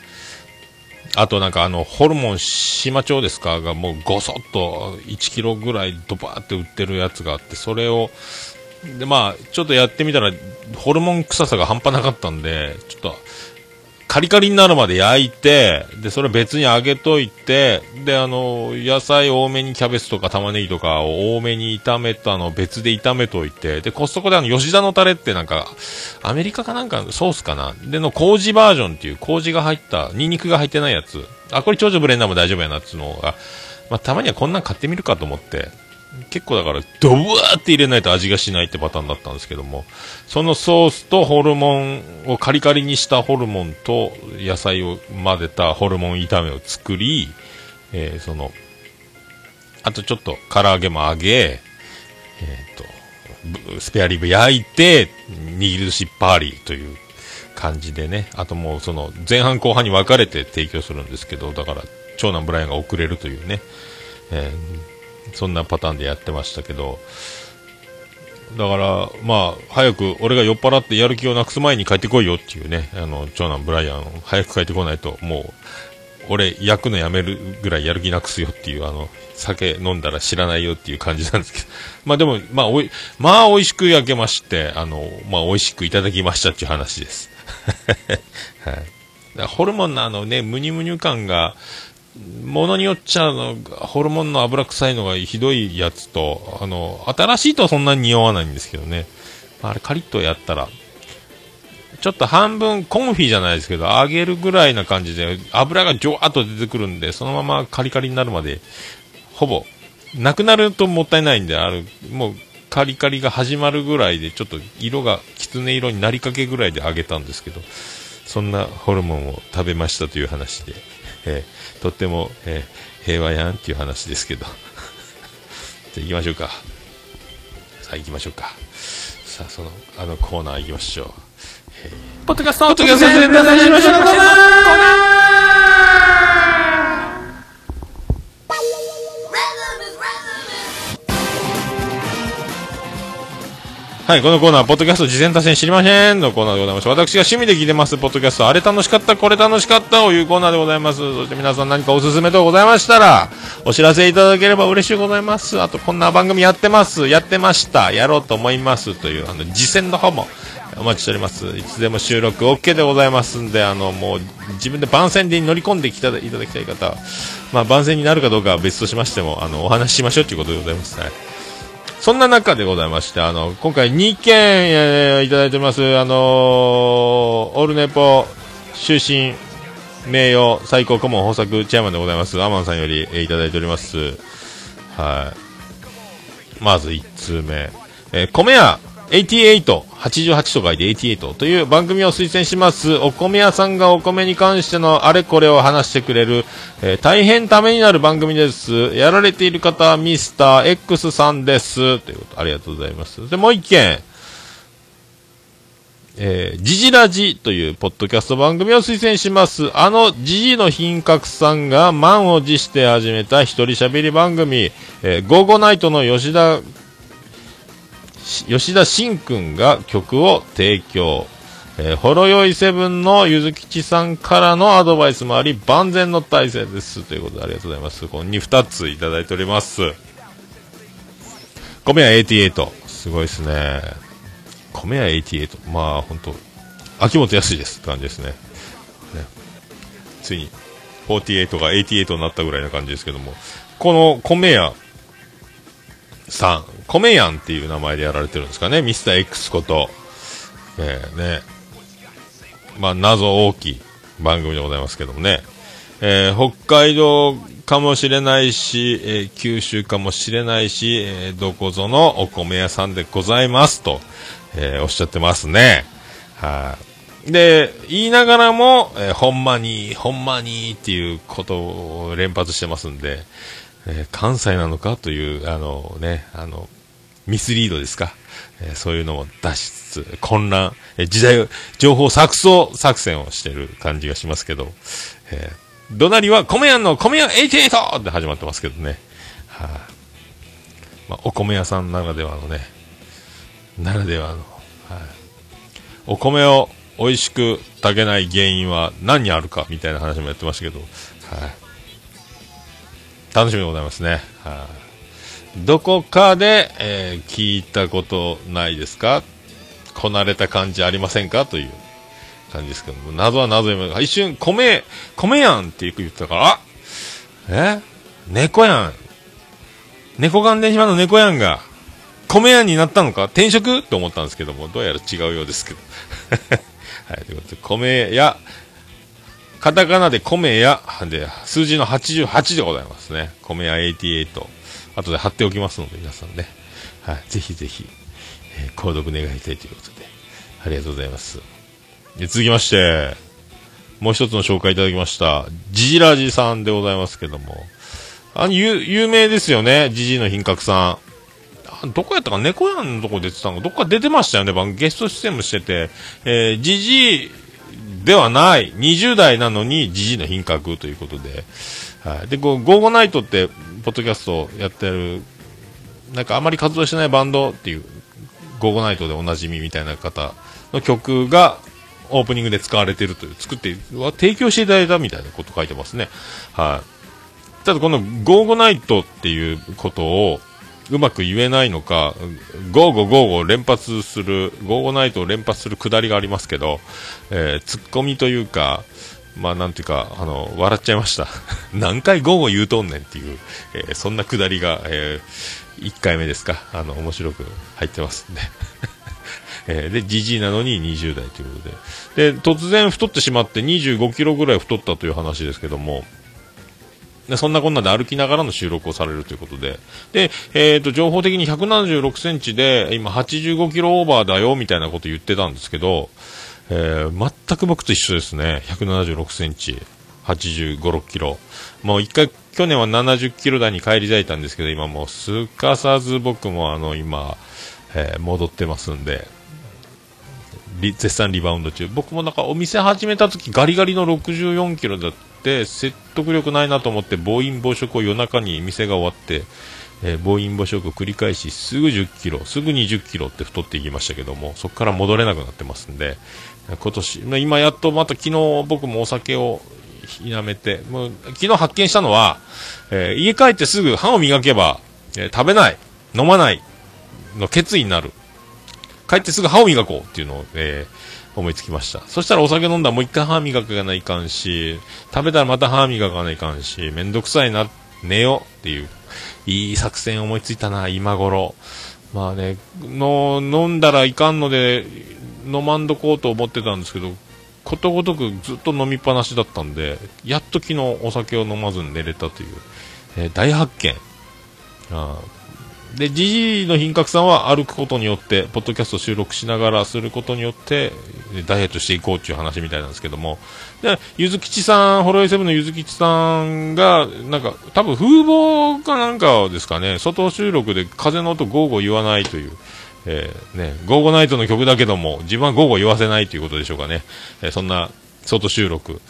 あとなんかあの、ホルモン島町ですかがもうごそっと1キロぐらいドバーって売ってるやつがあって、それを、でまあ、ちょっとやってみたら、ホルモン臭さが半端なかったんで、ちょっと、カリカリになるまで焼いて、で、それ別に揚げといて、で、あの、野菜多めにキャベツとか玉ねぎとかを多めに炒めたの別で炒めといて、で、コストコであの、吉田のタレってなんか、アメリカかなんかソースかな？での麹バージョンっていう麹が入った、ニンニクが入ってないやつ。あ、これ長女ブレンダーも大丈夫やなっていうのが、まあ、たまにはこんなん買ってみるかと思って、結構だから、ドブワーって入れないと味がしないってパターンだったんですけども、そのソースとホルモンをカリカリにしたホルモンと野菜を混ぜたホルモン炒めを作り、えーその、あとちょっと唐揚げも揚げ、えーと、スペアリブ焼いて、握り寿司パーリーという感じでね、あともうその前半後半に分かれて提供するんですけど、だから長男ブライアンが遅れるというね、えーそんなパターンでやってましたけど、だから、まあ、早く俺が酔っ払ってやる気をなくす前に帰ってこいよっていうね、あの、長男ブライアン、早く帰ってこないと、もう、俺、焼くのやめるぐらいやる気なくすよっていう、あの、酒飲んだら知らないよっていう感じなんですけど。[laughs] まあでも、まあ、おい、まあ、美味しく焼けまして、あの、まあ、美味しくいただきましたっていう話です。[laughs] はい。だからホルモンのあのね、ムニムニ感が、ものによっちゃ、あの、ホルモンの油臭いのがひどいやつと、あの、新しいとはそんなに匂わないんですけどね。あれカリッとやったら、ちょっと半分コンフィじゃないですけど、揚げるぐらいな感じで、油がジョワーっと出てくるんで、そのままカリカリになるまで、ほぼ、なくなるともったいないんで、ある、もう、カリカリが始まるぐらいで、ちょっと色がきつね色になりかけぐらいで揚げたんですけど、そんなホルモンを食べましたという話で、えーとっても、えー平和やんっていう話ですけど。[laughs] じゃあ行きましょうか。さあ行きましょうか。さあ、その、あのコーナー行きましょう。ポッドキャストポッドキャスト全然しましょうはい、このコーナー、ポッドキャスト事前多戦知りませんのコーナーでございます。私が趣味で聞いてます、ポッドキャスト、あれ楽しかった、これ楽しかったというコーナーでございます。そして皆さん何かおすすめとございましたら、お知らせいただければ嬉しいございます。あと、こんな番組やってます、やってました、やろうと思いますという、あの、実践の方も、お待ちしております。いつでも収録 OK でございますんで、あの、もう、自分で番宣で乗り込んできたいただきたい方、まあ、番宣になるかどうかは別としましても、あの、お話ししましょうということでございます。はい。そんな中でございまして、あの、今回2件、えーいただいてます。あのーオールネポ、終身、名誉、最高顧問豊作チェアマンでございます。アマンさんより、えーいただいております。はい。まず1通目。えー米屋88、88と書いて88という番組を推薦します。お米屋さんがお米に関してのあれこれを話してくれる、えー大変ためになる番組です。やられている方はミスター X さんです。ということ、ありがとうございます。で、もう一件。えー、ジジラジというポッドキャスト番組を推薦します。あのジジの品格さんが満を持して始めた一人喋り番組、えー、ゴーゴナイトの吉田吉田慎くんが曲を提供。えー、ほろよいセブンのゆずきちさんからのアドバイスもあり、万全の体制です。ということでありがとうございます。この2、2ついただいております。米屋88。すごいですね。米屋88。まあ、本当秋元康ですって感じですね。ねついに、48が88になったぐらいな感じですけども、この米屋さん、米やんっていう名前でやられてるんですかね、ミスター X こと。えーね。まあ、謎大きい番組でございますけどもね。えー北海道かもしれないし、えー九州かもしれないし、えーどこぞのお米屋さんでございますと、えおっしゃってますね。はい。で、言いながらも、えほんまに、ほんまにっていうことを連発してますんで、えー関西なのかという、あのね、あの、ミスリードですか。えーそういうのを出しつつ、混乱、えー時代、情報錯綜作戦をしてる感じがしますけど、えー、どなりは、米屋の米屋88って始まってますけどね。はい、まあ、お米屋さんならではのね、ならではの、はい、お米を美味しく炊けない原因は何にあるかみたいな話もやってましたけど、はい、楽しみでございますね。はい、どこかで、えー聞いたことないですか？こなれた感じありませんか？という感じですけども、謎は謎で、一瞬、米、米やんって言ってたから、あえ？猫やん。猫関連島の猫やんが、米やんになったのか？転職？と思ったんですけども、どうやら違うようですけど。[laughs] はい、ということで、米や、カタカナで米や、で、数字の88でございますね。米や88。後で貼っておきますので、皆さんね。はい、ぜひぜひ、えー購読願いたいということで、ありがとうございます。続きまして、もう一つの紹介いただきました、ジジラジさんでございますけども、あの、有有名ですよね、ジジの品格さん。どこやったか、猫やんのとこ出てたの？どっか出てましたよね、番ゲスト出演もしてて、えー、ジジではない、20代なのにジジの品格ということで、はい。で、こう、ゴーゴナイトって、ポッドキャストやってる、なんかあまり活動してないバンドっていう、ゴーゴナイトでおなじみみたいな方の曲が、オープニングで使われてるという、作って、は提供していただいたみたいなこと書いてますね。はい。ただこの、ゴーゴナイトっていうことを、うまく言えないのか、ゴーゴーゴーゴー連発する、ゴーゴーナイトを連発するくだりがありますけど、えー、ツッコミというか、まあなんていうか、あの、笑っちゃいました。[laughs] 何回ゴーゴー言うとんねんっていう、えーそんなくだりが、え1回目ですか、あの、面白く入ってますんで。[laughs] えーで、じじいなのに20代ということで。で、突然太ってしまって25キロぐらい太ったという話ですけども、でそんなこんなで歩きながらの収録をされるということで。で、えっ、と、情報的に176センチで、今85キロオーバーだよ、みたいなこと言ってたんですけど、えー全く僕と一緒ですね。176センチ、85、6キロ。もう一回、去年は70キロ台に返り咲いたんですけど、今もうすかさず僕もあの、今、えー戻ってますんで、絶賛リバウンド中。僕もなんかお店始めた時ガリガリの64キロだって、説得力ないなと思って暴飲暴食を夜中に店が終わって、えー暴飲暴食を繰り返し、すぐ10キロ、すぐ20キロって太っていきましたけども、そこから戻れなくなってますんで、今年、今やっとまた昨日僕もお酒をやめて、もう昨日発見したのは、えー家帰ってすぐ歯を磨けば、えー食べない、飲まないの決意になる。帰ってすぐ歯を磨こうっていうのを、えー思いつきました。そしたらお酒飲んだらもう一回歯磨かないかんし、食べたらまた歯磨かないかんし、めんどくさいな、寝ようっていう、いい作戦思いついたな、今頃。まあね、の、飲んだらいかんので、飲まんどこうと思ってたんですけど、ことごとくずっと飲みっぱなしだったんで、やっと昨日お酒を飲まずに寝れたという、えー大発見。あで、ジジイの品格さんは歩くことによって、ポッドキャスト収録しながらすることによって、ダイエットしていこうっていう話みたいなんですけども、で、ゆずきちさん、ホロエイセブンのゆずきちさんが、なんか、多分風貌かなんかですかね、外収録で風の音ゴーゴー言わないという、えーね、ゴーゴーナイトの曲だけども、自分はゴーゴー言わせないということでしょうかね。えーそんな、外収録、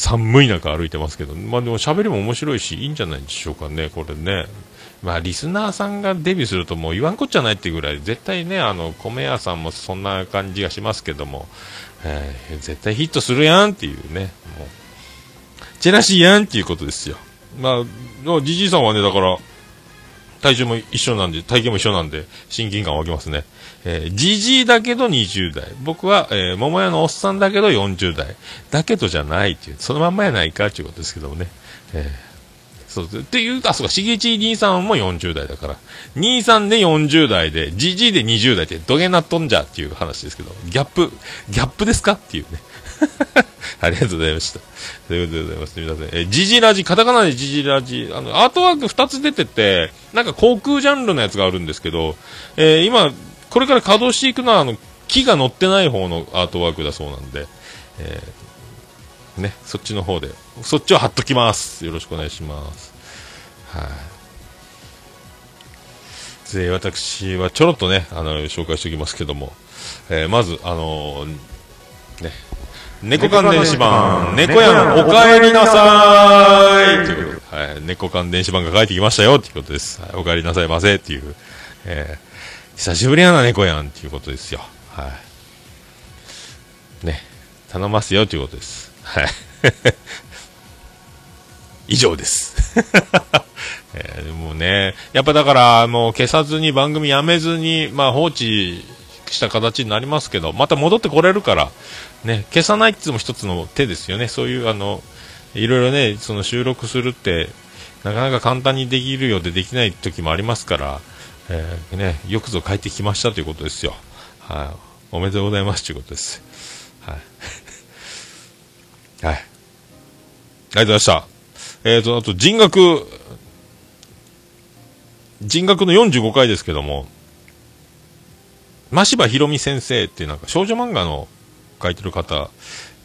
寒い中歩いてますけど、まあでも喋りも面白いし、いいんじゃないでしょうかね、これね。まあリスナーさんがデビューするともう言わんこっちゃないっていうぐらい、絶対ね、あの、米屋さんもそんな感じがしますけども、えー絶対ヒットするやんっていうね、もう、チェラシーやんっていうことですよ。まあ、じじいさんはね、だから、体重も一緒なんで、体型も一緒なんで、親近感湧きますね。えー、じじいだけど20代。僕は、えー、桃屋のおっさんだけど40代。だけどじゃないっていう、そのまんまやないかっていうことですけどもね。えーそうです。っていう、あ、そうか、しげち兄さんも40代だから。兄さんで40代で、じじいで20代ってどげなっとんじゃっていう話ですけど、ギャップ、ギャップですかっていうね。[laughs] ありがとうございました。ということでございます。皆さん。えー、ジジラジ、カタカナでジジラジ、あの、アートワーク2つ出てて、なんか航空ジャンルのやつがあるんですけど、えー今、これから稼働していくのは、あの、木が乗ってない方のアートワークだそうなんで、えーね、そっちの方で、そっちを貼っときます。よろしくお願いします。はい、で、私はちょろっとね、あの、紹介しておきますけども、えーまず、あのね、猫缶電子版、猫やん、お帰りなさいということで、はい、猫缶電子版が帰ってきましたよっていうことです。はい、お帰りなさいませっていう、えー久しぶりやな猫やんっていうことですよ。はい。ね、頼ますよということです。はい。[laughs] 以上です。[laughs] えーもうね、やっぱだから、もう消さずに番組やめずに、まあ放置した形になりますけど、また戻ってこれるから、ね、消さないっていうのも一つの手ですよね。そういう、あの、いろいろね、その収録するって、なかなか簡単にできるようでできない時もありますから、えーね、よくぞ帰ってきましたということですよ。はい、おめでとうございますということです。はい。はい。ありがとうございました。えっ、と、あと、人学、人学の45回ですけども、真柴ひろみ先生っていうなんか少女漫画の書いてる方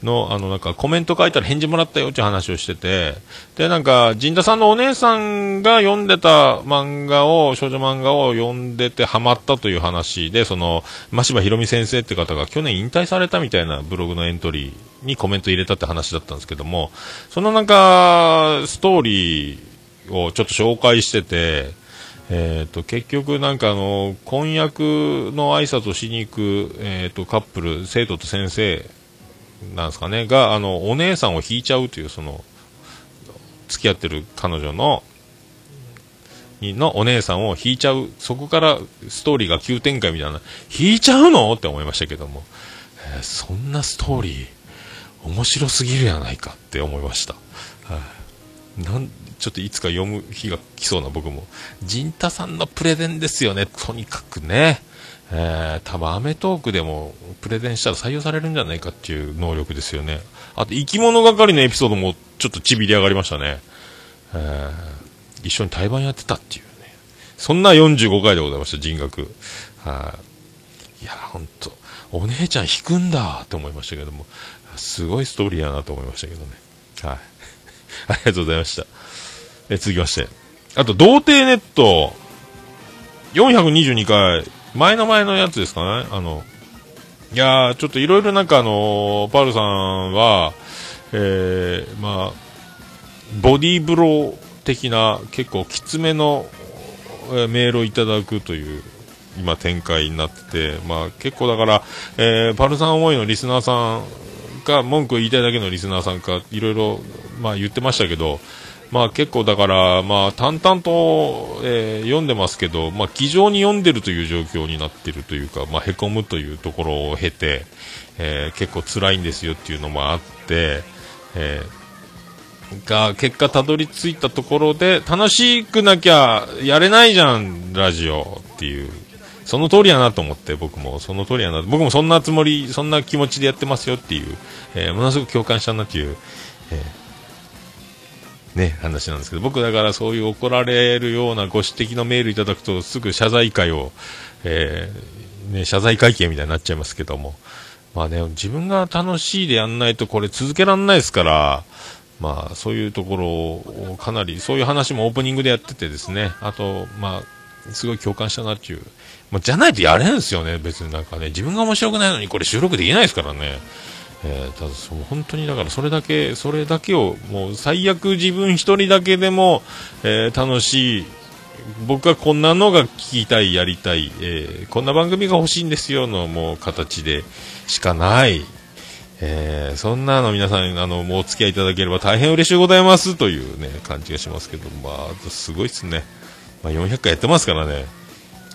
の、あの、なんかコメント書いたら返事もらったよっていう話をしてて、で、なんか、陣田さんのお姉さんが読んでた漫画を、少女漫画を読んでてハマったという話で、その、真柴ひろみ先生って方が去年引退されたみたいなブログのエントリーにコメント入れたって話だったんですけども、そのなんか、ストーリーをちょっと紹介してて、えー、と結局、なんかあの婚約の挨拶をしに行く、えー、とカップル生徒と先生なんですかね、が、あの、お姉さんを引いちゃうという、その、付き合ってる彼女の、のお姉さんを引いちゃう、そこからストーリーが急展開みたいな、引いちゃうのって思いましたけども、えーそんなストーリー、面白すぎるやないかって思いました。はい、なんちょっといつか読む日が来そうな僕も。陣太さんのプレゼンですよね、とにかくね。えー、多分アメトークでもプレゼンしたら採用されるんじゃないかっていう能力ですよね。あと、生き物係のエピソードもちょっとちびり上がりましたね。えー、一緒に対バンやってたっていうね。そんな45回でございました、人格。はい、いや、ほんと、お姉ちゃん弾くんだって思いましたけども、すごいストーリーやなと思いましたけどね。はい。[laughs] ありがとうございました。え、続きまして。あと、童貞ネット、422回、前の前のやつですかね。あの、いやー、ちょっといろいろなんかあのーパールさんは、えー、まあ、ボディーブロー的な結構きつめのメールをいただくという今展開になってて、まあ結構だから、えーパルさん思いのリスナーさんか、文句を言いたいだけのリスナーさんか、いろいろ、まあ言ってましたけど、まあ結構だから、まあ淡々と、えー読んでますけど、まあ気丈に読んでるという状況になってるというか、まあ凹むというところを経て、えー結構辛いんですよっていうのもあって、えーが結果たどり着いたところで楽しくなきゃやれないじゃんラジオっていう。その通りやなと思って僕も。その通りやな僕もそんなつもりそんな気持ちでやってますよっていう、えーものすごく共感したなっていう、えーね話なんですけど僕だからそういう怒られるようなご指摘のメールいただくとすぐ謝罪会を、えーね、謝罪会見みたいになっちゃいますけどもまあね自分が楽しいでやんないとこれ続けらんないですからまあ、そういうところをかなり、そういう話もオープニングでやっててですね、あと、まあ、すごい共感したなっていう。まあ、じゃないとやれんすよね、別になんかね。自分が面白くないのにこれ収録できないですからね。えーただそう、本当にだからそれだけ、それだけを、もう最悪自分一人だけでも、えー楽しい、僕はこんなのが聞きたい、やりたい、えーこんな番組が欲しいんですよの、もう形でしかない、えーそんなの皆さん、あの、もうお付き合いいただければ大変嬉しいございますというね、感じがしますけど、まあ、すごいっすね。まあ、400回やってますからね。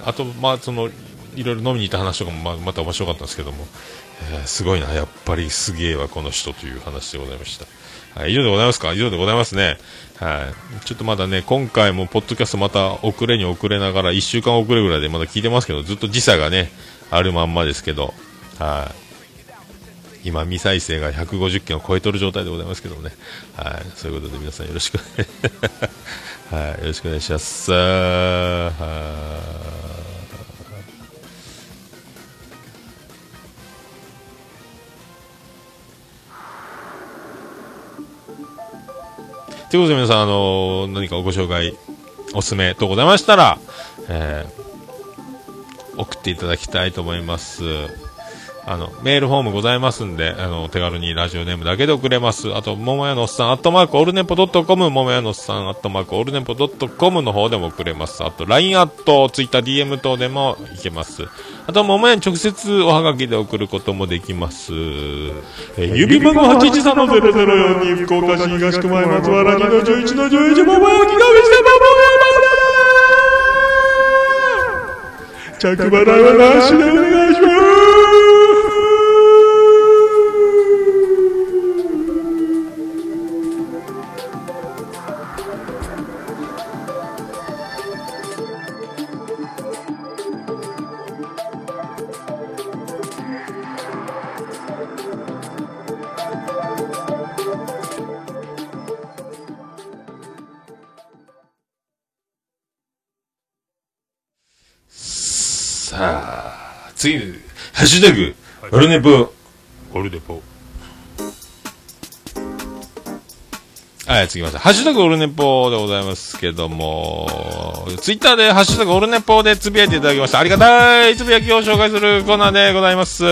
あと、まあ、その、いろいろ飲みに行った話とかもままた面白かったんですけども、えーすごいな、やっぱりすげえわ、この人という話でございました。はい、以上でございますか？以上でございますね。はい。ちょっとまだね、今回もポッドキャストまた遅れに遅れながら、1週間遅れぐらいでまだ聞いてますけど、ずっと時差がね、あるまんまですけど、はい。今、未再生が150件を超えとる状態でございますけどもね。はい。そういうことで皆さんよろしく。[laughs] はい。よろしくお願いします。はい。ということで皆さん、あの何かご紹介、おすすめとございましたら、えー送っていただきたいと思います。あの、メールフォームございますんで、あの、手軽にラジオネームだけで送れます。あと、ももやのおっさん、アットマーク、オルネポドットコム、ももやのおっさん、アットマーク、オルネポドットコムの方でも送れます。あと、LINE アット、ツイッター DM 等でもいけます。あと、ももやに直接おはがきで送ることもできます。えー、指番号813-0042、福岡市東区前松原木の11の11、ももやきがみして、もも着払いはなしでお願いしますシュタグ、オルネポ、オルネポ。はい、次ました。ハッシュタグオルネポでございますけども、ツイッターでハッシュタグオルネポでつぶやいていただきました。ありがたいつぶやきを紹介するコーナーでございます。そ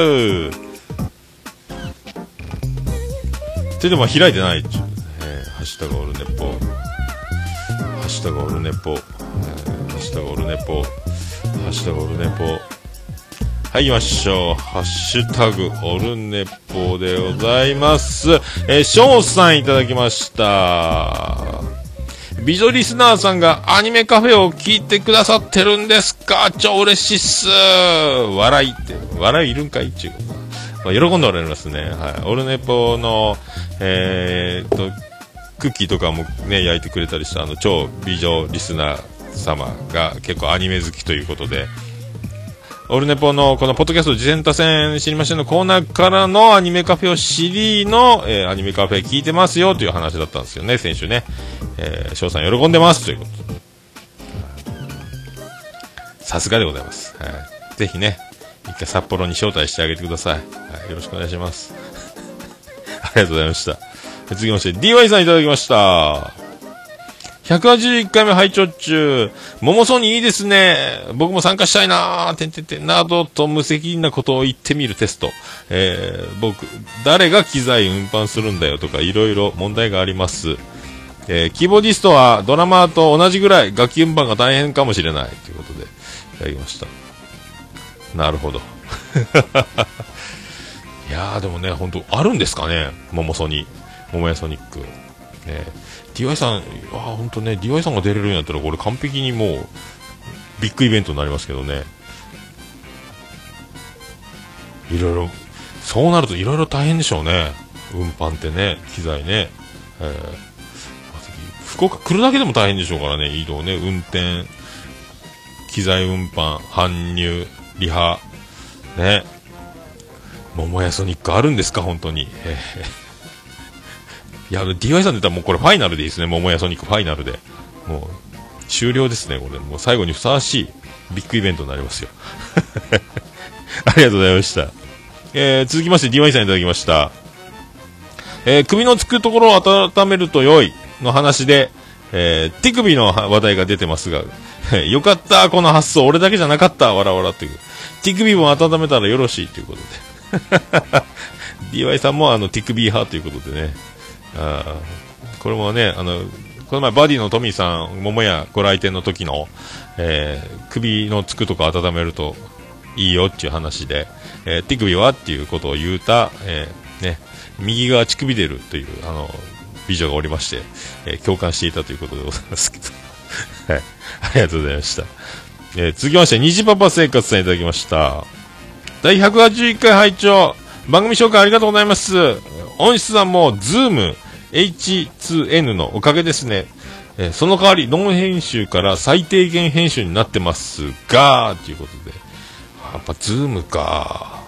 れでも開いてないっちゅう、えーハッシュタグオルネポ。ハッシュタグオルネポ。えーハッシュタグオルネポ。ハッシュタグオルネポ。はい、行きましょう。ハッシュタグ、オルネポでございます。えー、ショーさんいただきました。美女リスナーさんがアニメカフェを聞いてくださってるんですか？超嬉しいっす。笑いって、笑いいるんかいっちゅう。まあ、喜んでおられますね。はい。オルネポの、えー、っと、クッキーとかもね、焼いてくれたりした、あの、超美女リスナー様が結構アニメ好きということで、オルネポのこのポッドキャスト自戦多戦知りませんのコーナーからのアニメカフェを知りの、えーアニメカフェ聞いてますよという話だったんですよね、先週ね。えー、翔さん喜んでますということ。さすがでございます。はい。ぜひね、一回札幌に招待してあげてください。はい。よろしくお願いします。[laughs] ありがとうございました。続きまして、DY さんいただきました。181回目拝聴中。桃ソニーいいですね。僕も参加したいなーてんてんてん。などと無責任なことを言ってみるテスト。えー、僕、誰が機材運搬するんだよとか、いろいろ問題があります。えー、キーボーディストはドラマーと同じぐらい楽器運搬が大変かもしれない。ということで、いただきました。なるほど。[laughs] いやー、でもね、本当あるんですかね？桃ソニー。桃屋ソニック。ね DY さん、あ本当ね、DY さんが出れるようになったら、これ完璧にもう、ビッグイベントになりますけどね。いろいろ、そうなるといろいろ大変でしょうね。運搬ってね、機材ね。えー、福岡来るだけでも大変でしょうからね、移動ね、運転、機材運搬、搬入、リハ、ね。桃屋ソニックあるんですか、本当に。えーいや、DY さんでたらもうこれファイナルでいいですね。桃屋ソニックファイナルで。もう、終了ですね、これ。もう最後にふさわしいビッグイベントになりますよ。[laughs] ありがとうございました。えー、続きまして DY さんいただきました。えー、首のつくところを温めると良いの話で、えー、手首の話題が出てますが、[laughs] よかった、この発想、俺だけじゃなかった、わらわらという。手首も温めたらよろしいということで。[laughs] DY さんもあの手首派ということでね。これもね、あの、この前バディのトミーさん、桃屋ご来店の時の、えー首のつくとこ温めるといいよっていう話で、えー手首はっていうことを言うた、えーね、右側乳首出るという、あの、美女がおりまして、えー共感していたということでございますけど。[laughs] はい。ありがとうございました。え続きまして、虹パパ生活さんいただきました。第181回拝聴番組紹介ありがとうございます。音質はもう、ズーム H2N のおかげですね。えーその代わり、ノン編集から最低限編集になってますが、ということで。やっぱ、ズームか。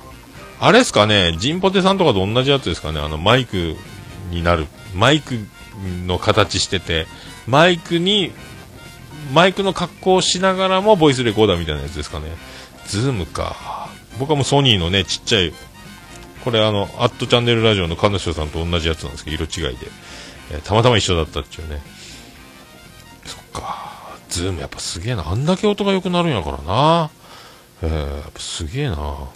あれですかね、ジンポテさんとかと同じやつですかね、あの、マイクになる、マイクの形してて、マイクに、マイクの格好をしながらもボイスレコーダーみたいなやつですかね。ズームか。僕はもうソニーのね、ちっちゃい、これあの、アットチャンネルラジオの彼女さんと同じやつなんですけど、色違いで。えーたまたま一緒だったっていうね。そっか。ズームやっぱすげえな。あんだけ音が良くなるんやからな。えー、やっぱすげえな。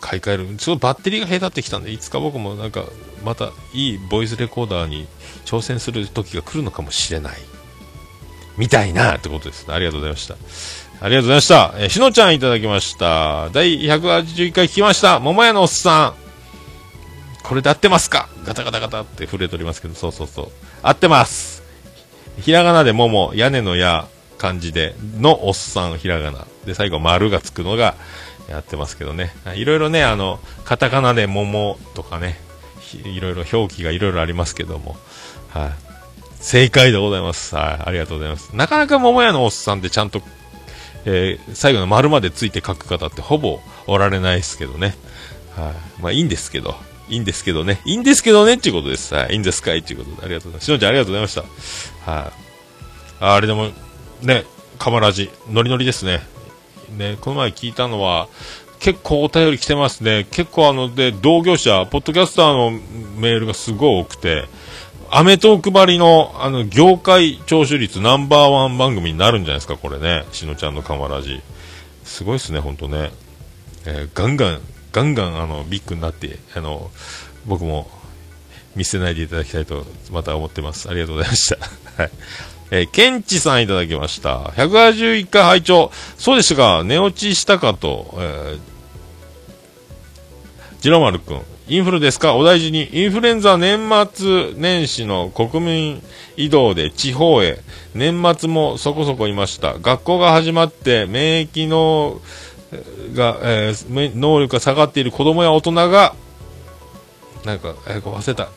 買い替える。すごいバッテリーが下手ってきたんで、いつか僕もなんか、またいいボイスレコーダーに挑戦する時が来るのかもしれない。みたいなってことですね。ありがとうございました。ありがとうございました。えーしのちゃんいただきました。第181回聞きました。桃屋のおっさん。これで合ってますか？ガタガタガタって震えておりますけど、そうそうそう。合ってます。ひらがなで桃、屋根の矢、漢字で、のおっさん、ひらがな。で、最後、丸がつくのが、やってますけどね。いろいろね、あの、カタカナで桃とかね、いろいろ表記がいろいろありますけども、はい。正解でございます。はい。ありがとうございます。なかなか桃屋のおっさんってちゃんと、えー最後の丸までついて書く方ってほぼおられないですけどね。はい。まあいいんですけど、いいんですけどね。いいんですけどねっていうことです。はい。いいんですかいっていうことで、ありがとうございます。しのちゃんありがとうございました。はい。あれでも、ね、カマラジ、ノリノリですね。ね、この前聞いたのは、結構お便り来てますね。結構あの、で、同業者、ポッドキャスターのメールがすごい多くて、アメトークばりの、あの、業界聴取率ナンバーワン番組になるんじゃないですか、これね。しのちゃんのカマラジ。すごいですね、ほんとね。えーガンガン、ガンガン、あの、ビッグになって、あの、僕も見せないでいただきたいと、また思ってます。ありがとうございました。[laughs] はい。えー、ケンチさんいただきました。181回拝聴そうでしたか、寝落ちしたかと、えー、ジロマル君、インフルですか？お大事に。インフルエンザ年末年始の国民移動で地方へ。年末もそこそこいました。学校が始まって免疫の、が、えー能力が下がっている子供や大人が、なんか、えーこう忘れた。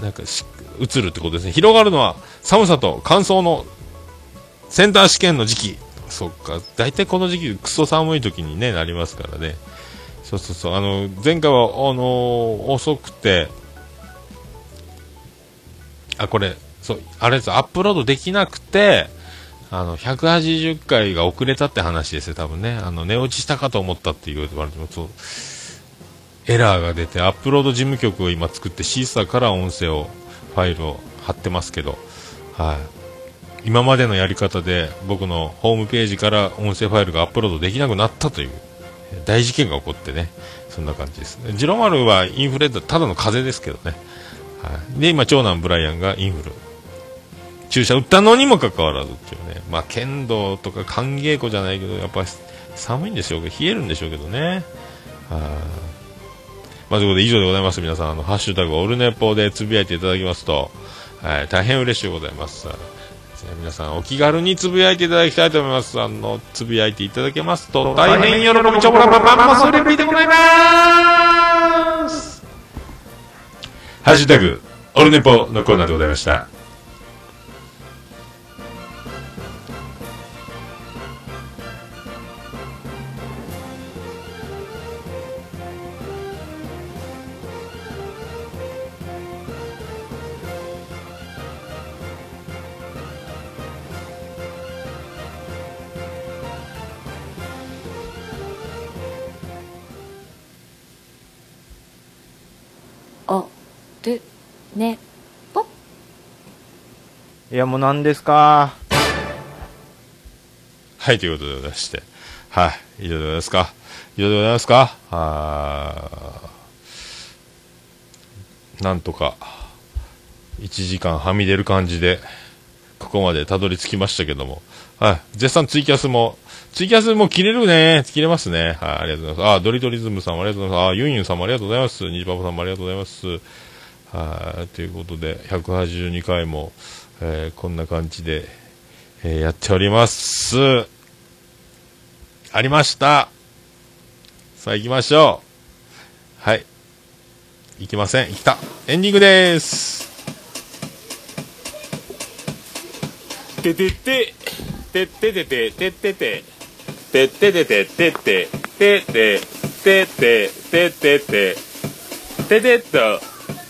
なんかし、移るってことですね。広がるのは寒さと乾燥のセンター試験の時期。そっか。大体この時期、クソ寒い時にね、なりますからね。そうそうそう。あの、前回は、あの遅くて、あ、これ、そう、あれです、アップロードできなくて、あの、180回が遅れたって話ですよ、多分ね。あの、寝落ちしたかと思ったって言われても、そう、エラーが出て、アップロード事務局を今作って、シーサーから音声を、ファイルを貼ってますけど、はい。今までのやり方で、僕のホームページから音声ファイルがアップロードできなくなったという、大事件が起こってね、そんな感じです。ジロマルはインフルエンザ、ただの風邪ですけどね。はい。で、今、長男ブライアンがインフル。注射打ったのにもかかわらずっていうね。まあ、剣道とか寒稽古じゃないけど、やっぱり寒いんでしょうけど、冷えるんでしょうけどね。はい。まあ、ということで以上でございます。皆さん、あの、ハッシュタグオルネポでつぶやいていただきますと、はい、大変嬉しいございます。じゃあ皆さん、お気軽につぶやいていただきたいと思います。あの、つぶやいていただけますと、大変喜びちょぼらばばんまそれびでございますハッシュタグ、オルネポのコーナーでございました。ねぽいや、もう何ですか？はい、ということでございまして。はい、以上でございますか。以上でございますか？あーなんとか、1時間はみ出る感じで、ここまでたどり着きましたけども。はい、絶賛ツイキャスも、ツイキャスも切れるね。切れますね。はい、ありがとうございます。あ、ドリトリズムさんもありがとうございます。あ、ユンユンさんもありがとうございます。ニジパパさんもありがとうございます。はい、ということで、182回も、えーこんな感じで、えーやっております。ありました。さあ行きましょう。はい。行きません。行った。エンディングです。ててて、てっててて、てってて、てっててて、てって、てって、てって、てってて、ててっ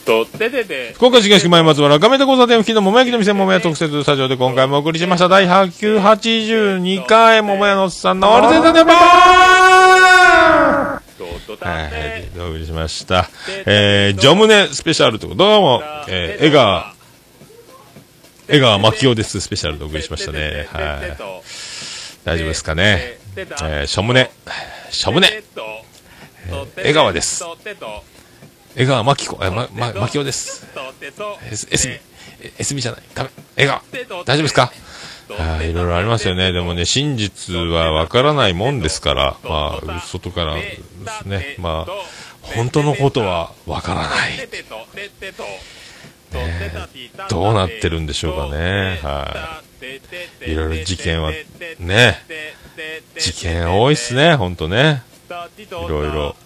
と、ててて。福岡市東区前松原亀田交差点付近の桃焼きの店桃屋特設スタジオで今回もお送りしました第182回桃屋のおっさんのオールデンタネバーはい、お送りしました。えー、ジョムネスペシャルとどうも、えー、江川、江川牧雄ですスペシャルでお送りしましたね。はい。大丈夫ですかね。えー、しょむね、しょむね、えー江川です。江川真紀子、え、ま、ま、真紀夫です。えす、えすみ、ええすみじゃない。ダメ。江川。大丈夫ですか？あーいろいろありますよね。でもね、真実はわからないもんですから、まあ、外からですね、まあ、本当のことはわからない。ねどうなってるんでしょうかね。はい。いろいろ事件は、ね、事件多いっすね、ほんとね。いろいろ。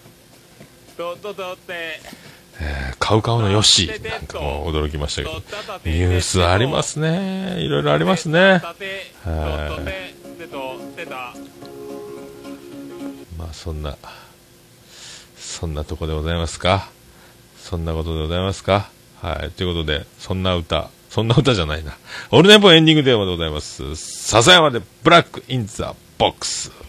えー、カウカウのヨッシーなんかも驚きましたけど、ニュースありますね。いろいろありますね。はい。まあ、そんな、そんなとこでございますか。そんなことでございますか。はい。ということで、そんな歌、そんな歌じゃないな。オルネポエンディングテーマでございます。笹山で Black in the Box。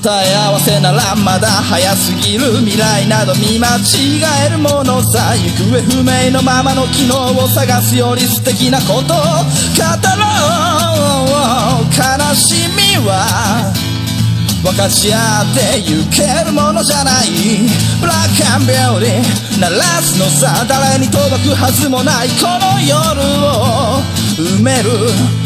答え合わせならまだ早すぎる未来など見間違えるものさ行方不明のままの昨日を探すより素敵なことを語ろう。悲しみは分かち合ってゆけるものじゃない。ブラックアンビューティー鳴らすのさ誰に届くはずもないこの夜を埋める。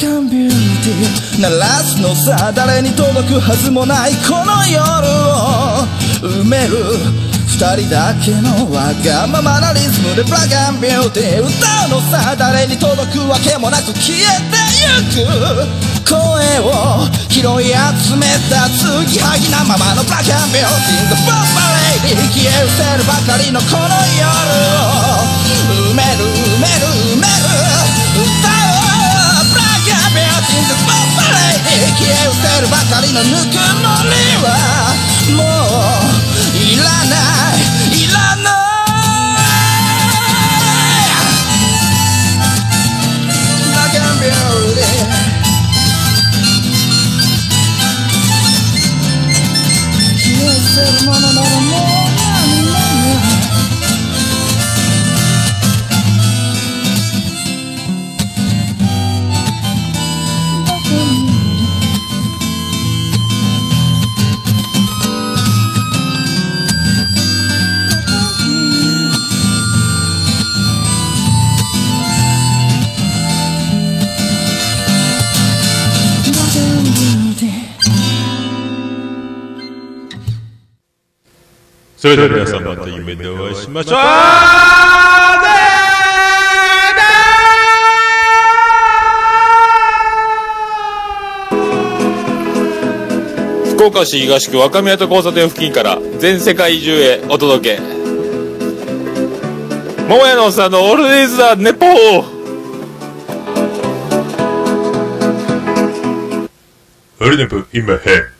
ブラックアンビューティー鳴らすのさ誰に届くはずもないこの夜を埋める二人だけのわがままなリズムでブラックアンビューティー歌うのさ誰に届くわけもなく消えてゆく声を拾い集めた継ぎはぎなままのブラックアンビューティー The f o r Lady 消え失せるばかりのこの夜を埋める埋める埋める歌ンビューティー消え失せるばかりのぬくもりはもういらないいらないブラックアンビューティー消え失せるものならもうそれでは皆さんまた夢でお会いしましょう。福岡市東区若宮と交差点付近から全世界中へお届け。桃屋のおっさんのオールディーズ・ザ・ネポー。オルネポ、今、へ。